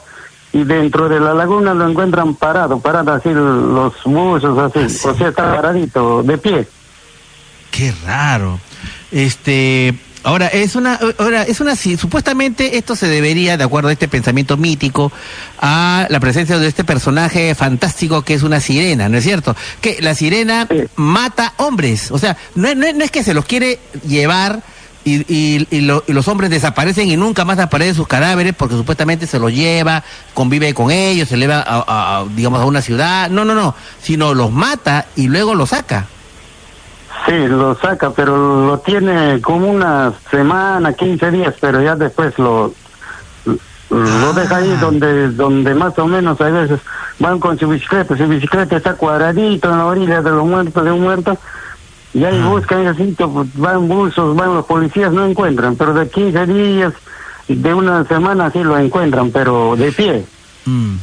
y dentro de la laguna lo encuentran parado, parado así los buzos así, o sea, está paradito, de pie. Qué raro. Este, ahora es una ahora es una supuestamente esto se debería de acuerdo a este pensamiento mítico a la presencia de este personaje fantástico que es una sirena, ¿no es cierto? Que la sirena mata hombres, o sea, no, no es que se los quiere llevar y, y, los hombres desaparecen y nunca más aparecen sus cadáveres porque supuestamente se los lleva, convive con ellos, se lleva a, digamos a una ciudad, no, no, no, sino los mata y luego los saca. Sí, lo saca, pero lo tiene como una semana, 15 días, pero ya después lo lo deja ahí ah. donde donde más o menos a veces van con su bicicleta, su bicicleta está cuadradito en la orilla de los muertos de un muerto y ahí buscan ese sitio, pues, van buzos, van los policías, no encuentran, pero de 15 días, de una semana sí lo encuentran, pero de pie. Mm,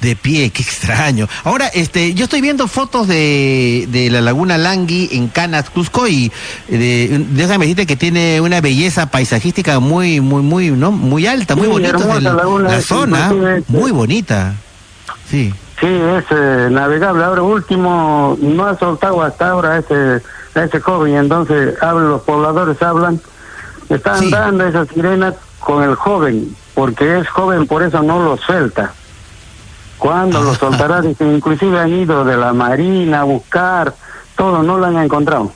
de pie, qué extraño. Ahora, este, yo estoy viendo fotos de, de la laguna Langui en Canas, Cusco, y de, déjame decirte que tiene una belleza paisajística muy, muy, muy, ¿no? muy alta, muy bonita. La, zona, muy bonita. Sí. Sí, es eh, navegable. Ahora último, no ha soltado hasta ahora ese ese joven, entonces hablan, los pobladores hablan, están dando esas sirenas con el joven, porque es joven, por eso no lo suelta. ¿Cuándo lo soltará? Dice, inclusive han ido de la marina a buscar, todo, no lo han encontrado.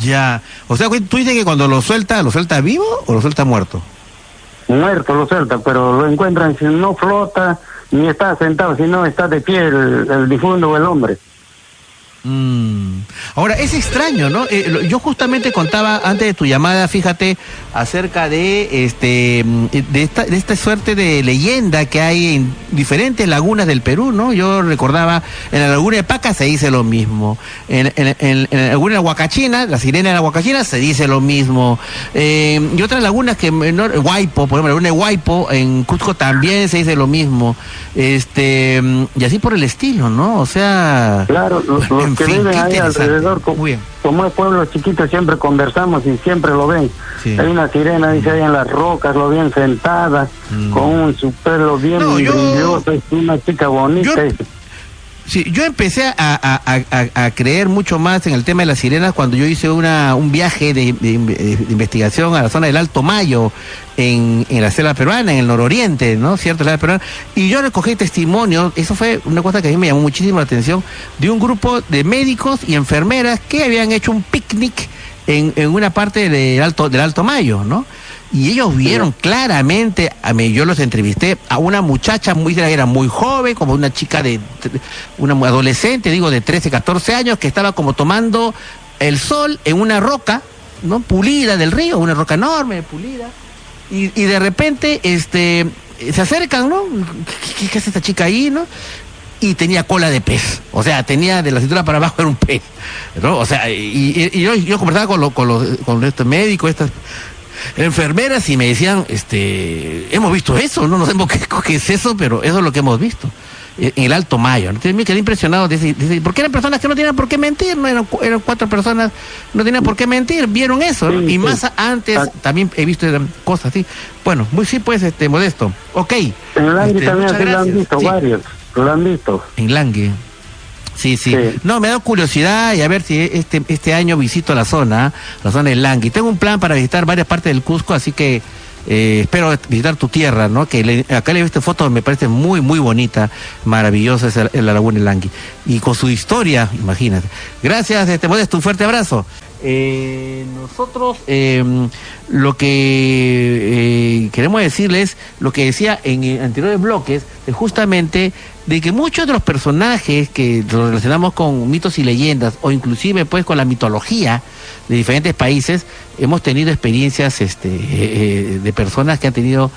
Ya, o sea, tú dices que cuando lo suelta, ¿lo suelta vivo o lo suelta muerto? Muerto lo suelta, pero lo encuentran si no flota, ni está sentado, sino está de pie el, el difunto o el hombre. Mm. Ahora, es extraño, ¿no? Eh, yo justamente contaba antes de tu llamada, fíjate, acerca de este de esta, de esta suerte de leyenda que hay en diferentes lagunas del Perú, ¿no? Yo recordaba, en la laguna de Paca se dice lo mismo, en, en, la laguna de Huacachina, la sirena de la Huacachina se dice lo mismo, eh, y otras lagunas que, no, Huaypo, por ejemplo, la laguna de Huaypo, en Cusco también se dice lo mismo, este y así por el estilo, ¿no? O sea... Claro, que viven ahí alrededor, como, como es pueblo chiquito, siempre conversamos y siempre lo ven. Hay una sirena, dice ahí en las rocas, lo ven sentada, mm. con un, su pelo bien brilloso, es una chica bonita. Sí, yo empecé a, creer mucho más en el tema de las sirenas cuando yo hice una, un viaje de, investigación a la zona del Alto Mayo, en, la selva peruana, en el nororiente, ¿no? ¿Cierto? La peruana. Y yo recogí testimonios, eso fue una cosa que a mí me llamó muchísimo la atención, de un grupo de médicos y enfermeras que habían hecho un picnic en, en una parte del Alto, del Alto Mayo, ¿no? Y ellos vieron claramente, a mí, yo los entrevisté, a una muchacha muy, era muy joven, como una chica de, una adolescente, digo, de 13, 14 años, que estaba como tomando el sol en una roca, ¿no? Pulida del río, una roca enorme, pulida, y, y de repente, este, se acercan, ¿no? ¿Qué, hace esta chica ahí, no? y tenía cola de pez. O sea, tenía de la cintura para abajo era un pez. ¿no? O sea, y, yo, yo, conversaba con, lo, con, los, con estos médicos, estas enfermeras y me decían, este, hemos visto eso, no nos hemos qué, es eso, pero eso es lo que hemos visto en el Alto Mayo. Entonces me quedé impresionado, porque eran personas que no tenían por qué mentir, no eran, eran cuatro personas, no tenían por qué mentir, vieron eso, y más antes ah. también he visto cosas así. Bueno, muy sí, pues, este, modesto. Ok. En Langui este, también lo han visto varios, lo han visto. En Langui. Sí, sí, No, me da curiosidad y a ver si este, este año visito la zona, la zona del Langui. Tengo un plan para visitar varias partes del Cusco, así que eh, espero visitar tu tierra, ¿no? Que acá le he visto fotos, me parece muy, muy bonita, maravillosa esa la laguna Langui. Y con su historia, imagínate. Gracias, este Modesto, un fuerte abrazo. Eh, nosotros em, lo que eh, queremos decirles, lo que decía en anteriores bloques, es justamente de que muchos de los personajes que relacionamos con mitos y leyendas, o inclusive pues con la mitología de diferentes países, hemos tenido experiencias este, eh, eh, de personas que han tenido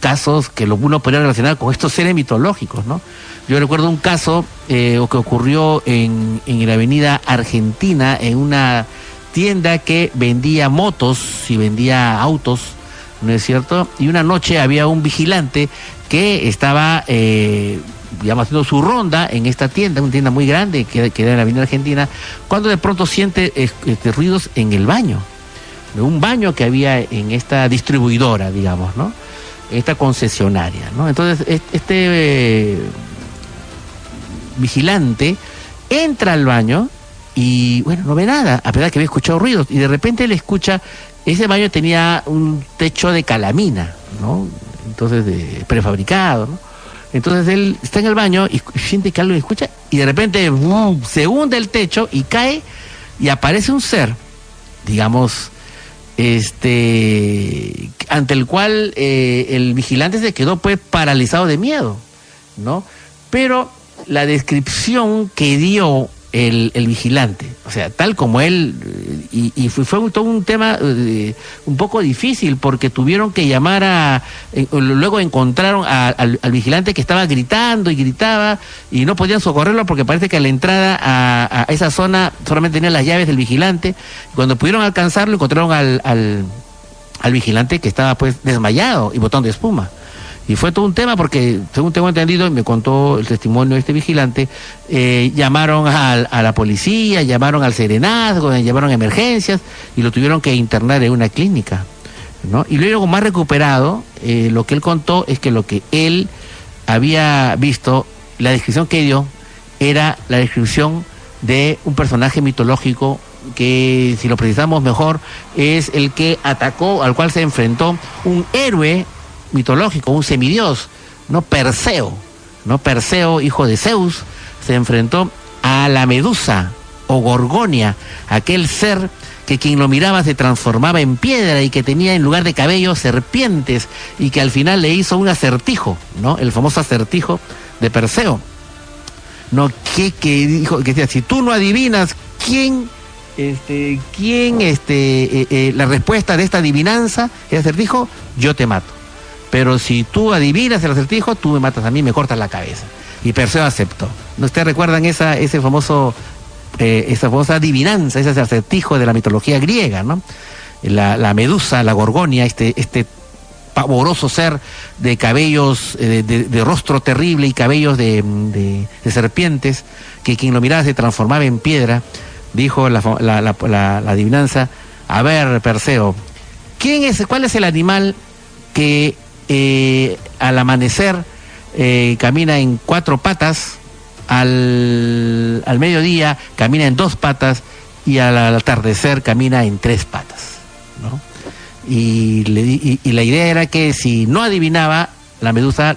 casos que uno podría relacionar con estos seres mitológicos, ¿no? Yo recuerdo un caso eh, que ocurrió en, en la avenida Argentina, en una tienda que vendía motos y vendía autos, ¿no es cierto? Y una noche había un vigilante que estaba, eh, digamos, haciendo su ronda en esta tienda, una tienda muy grande que, era en la avenida Argentina, cuando de pronto siente este, ruidos en el baño, de un baño que había en esta distribuidora, digamos, ¿no? Esta concesionaria, ¿no? Entonces, este vigilante entra al baño y bueno, no ve nada, a pesar de que había escuchado ruidos, y de repente le escucha, ese baño tenía un techo de calamina, ¿no? Entonces, de prefabricado, ¿no? Entonces él está en el baño y siente que algo escucha, y de repente se hunde el techo y cae, y aparece un ser, digamos, este, ante el cual eh, el vigilante se quedó pues paralizado de miedo, ¿no? Pero la descripción que dio el, vigilante, o sea, tal como él, y, y fue, todo un tema eh, un poco difícil porque tuvieron que llamar a, eh, luego encontraron al, vigilante que estaba gritando y gritaba y no podían socorrerlo porque parece que a la entrada a, esa zona solamente tenía las llaves del vigilante, cuando pudieron alcanzarlo encontraron al, al, al vigilante que estaba pues desmayado y botón de espuma. Y fue todo un tema porque, según tengo entendido, y me contó el testimonio de este vigilante, eh, llamaron a, la policía, llamaron al serenazgo, llamaron a emergencias y lo tuvieron que internar en una clínica. ¿no? Y luego, más recuperado, eh, lo que él contó es que lo que él había visto, la descripción que dio, era la descripción de un personaje mitológico que, si lo precisamos mejor, es el que atacó, al cual se enfrentó un héroe mitológico, un semidios, no Perseo, no Perseo, hijo de Zeus, se enfrentó a la Medusa o Gorgonia, aquel ser que quien lo miraba se transformaba en piedra y que tenía en lugar de cabello serpientes y que al final le hizo un acertijo, ¿no? El famoso acertijo de Perseo. No, que, que dijo, que decía, si tú no adivinas quién, este, quién, este, eh, eh, la respuesta de esta adivinanza, el acertijo, yo te mato. Pero si tú adivinas el acertijo, tú me matas a mí, me cortas la cabeza. Y Perseo aceptó. ¿No ustedes recuerdan esa, ese famoso, eh, esa famosa adivinanza, ese acertijo de la mitología griega, ¿no? La, medusa, la gorgonia, este, este pavoroso ser de cabellos, eh, de, rostro terrible y cabellos de, serpientes, que quien lo miraba se transformaba en piedra, dijo la, la, adivinanza, a ver, Perseo, ¿quién es, ¿cuál es el animal que eh, al amanecer eh, camina en cuatro patas, al, al mediodía camina en dos patas y al atardecer camina en tres patas? ¿no? y, la idea era que si no adivinaba, la medusa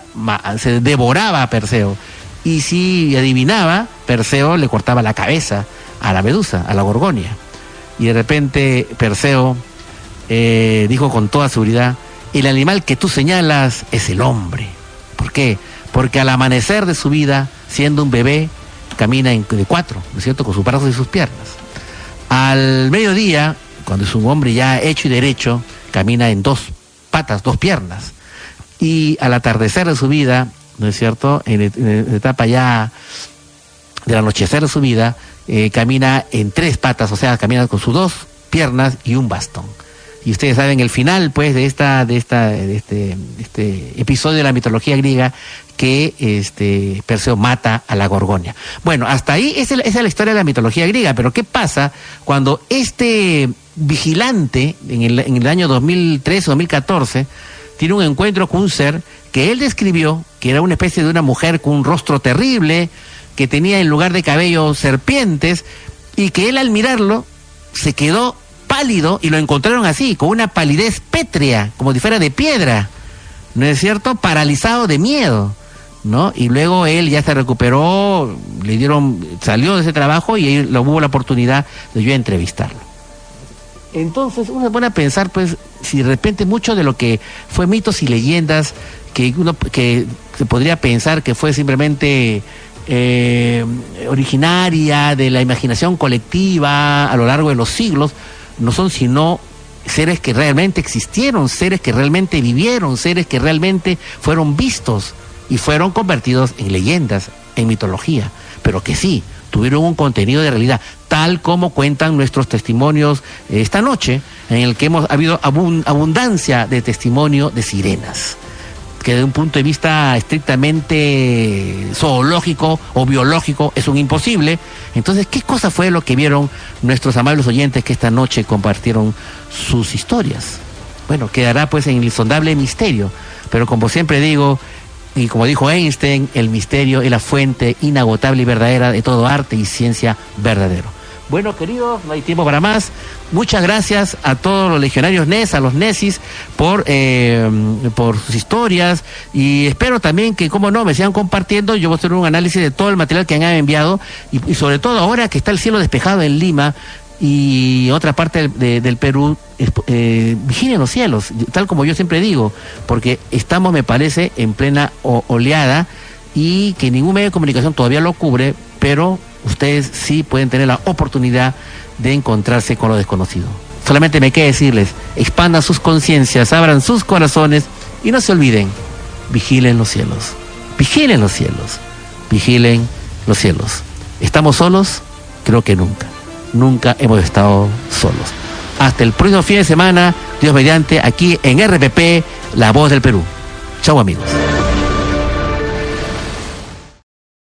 se devoraba a Perseo. Y si adivinaba, Perseo le cortaba la cabeza a la medusa, a la gorgonia. Y de repente Perseo eh, dijo con toda seguridad, el animal que tú señalas es el hombre. ¿Por qué? Porque al amanecer de su vida, siendo un bebé, camina en, de cuatro, ¿no es cierto?, con sus brazos y sus piernas. Al mediodía, cuando es un hombre ya hecho y derecho, camina en dos patas, dos piernas. Y al atardecer de su vida, ¿no es cierto? En, la etapa ya del anochecer de su vida, eh, camina en tres patas, o sea, camina con sus dos piernas y un bastón. Y ustedes saben el final, pues, de esta, de esta, de este, este episodio de la mitología griega que este Perseo mata a la Gorgonia. Bueno, hasta ahí esa es la historia de la mitología griega, pero ¿qué pasa cuando este vigilante en el, en el año 2013 2014 tiene un encuentro con un ser que él describió que era una especie de una mujer con un rostro terrible, que tenía en lugar de cabello serpientes, y que él al mirarlo se quedó pálido y lo encontraron así, con una palidez pétrea, como si fuera de piedra, ¿no es cierto? Paralizado de miedo, ¿no? Y luego él ya se recuperó, le dieron, salió de ese trabajo y ahí lo hubo la oportunidad de yo entrevistarlo. Entonces uno pone a pensar, pues, si de repente mucho de lo que fue mitos y leyendas, que uno que se podría pensar que fue simplemente eh, originaria de la imaginación colectiva a lo largo de los siglos, no son sino seres que realmente existieron, seres que realmente vivieron, seres que realmente fueron vistos y fueron convertidos en leyendas, en mitología, pero que sí, tuvieron un contenido de realidad, tal como cuentan nuestros testimonios esta noche, en el que hemos habido abundancia de testimonio de sirenas que de un punto de vista estrictamente zoológico o biológico es un imposible. Entonces, ¿qué cosa fue lo que vieron nuestros amables oyentes que esta noche compartieron sus historias? Bueno, quedará pues en el insondable misterio, pero como siempre digo, y como dijo Einstein, el misterio es la fuente inagotable y verdadera de todo arte y ciencia verdadero. Bueno, queridos, no hay tiempo para más. Muchas gracias a todos los legionarios NES, a los NESIS, por, eh, sus historias. Y espero también que, como no, me sigan compartiendo. Yo voy a hacer un análisis de todo el material que han enviado. Y, sobre todo ahora que está el cielo despejado en Lima, y otra parte del, Perú, eh, vigilen los cielos, tal como yo siempre digo, porque estamos, me parece, en plena oleada y que ningún medio de comunicación todavía lo cubre, pero ustedes sí pueden tener la oportunidad de encontrarse con lo desconocido. Solamente me queda decirles, expandan sus conciencias, abran sus corazones y no se olviden, vigilen los cielos, vigilen los cielos, vigilen los cielos. ¿Estamos solos? Creo que nunca nunca hemos estado solos. Hasta el próximo fin de semana, Dios mediante, aquí en RPP, La Voz del Perú. Chau amigos.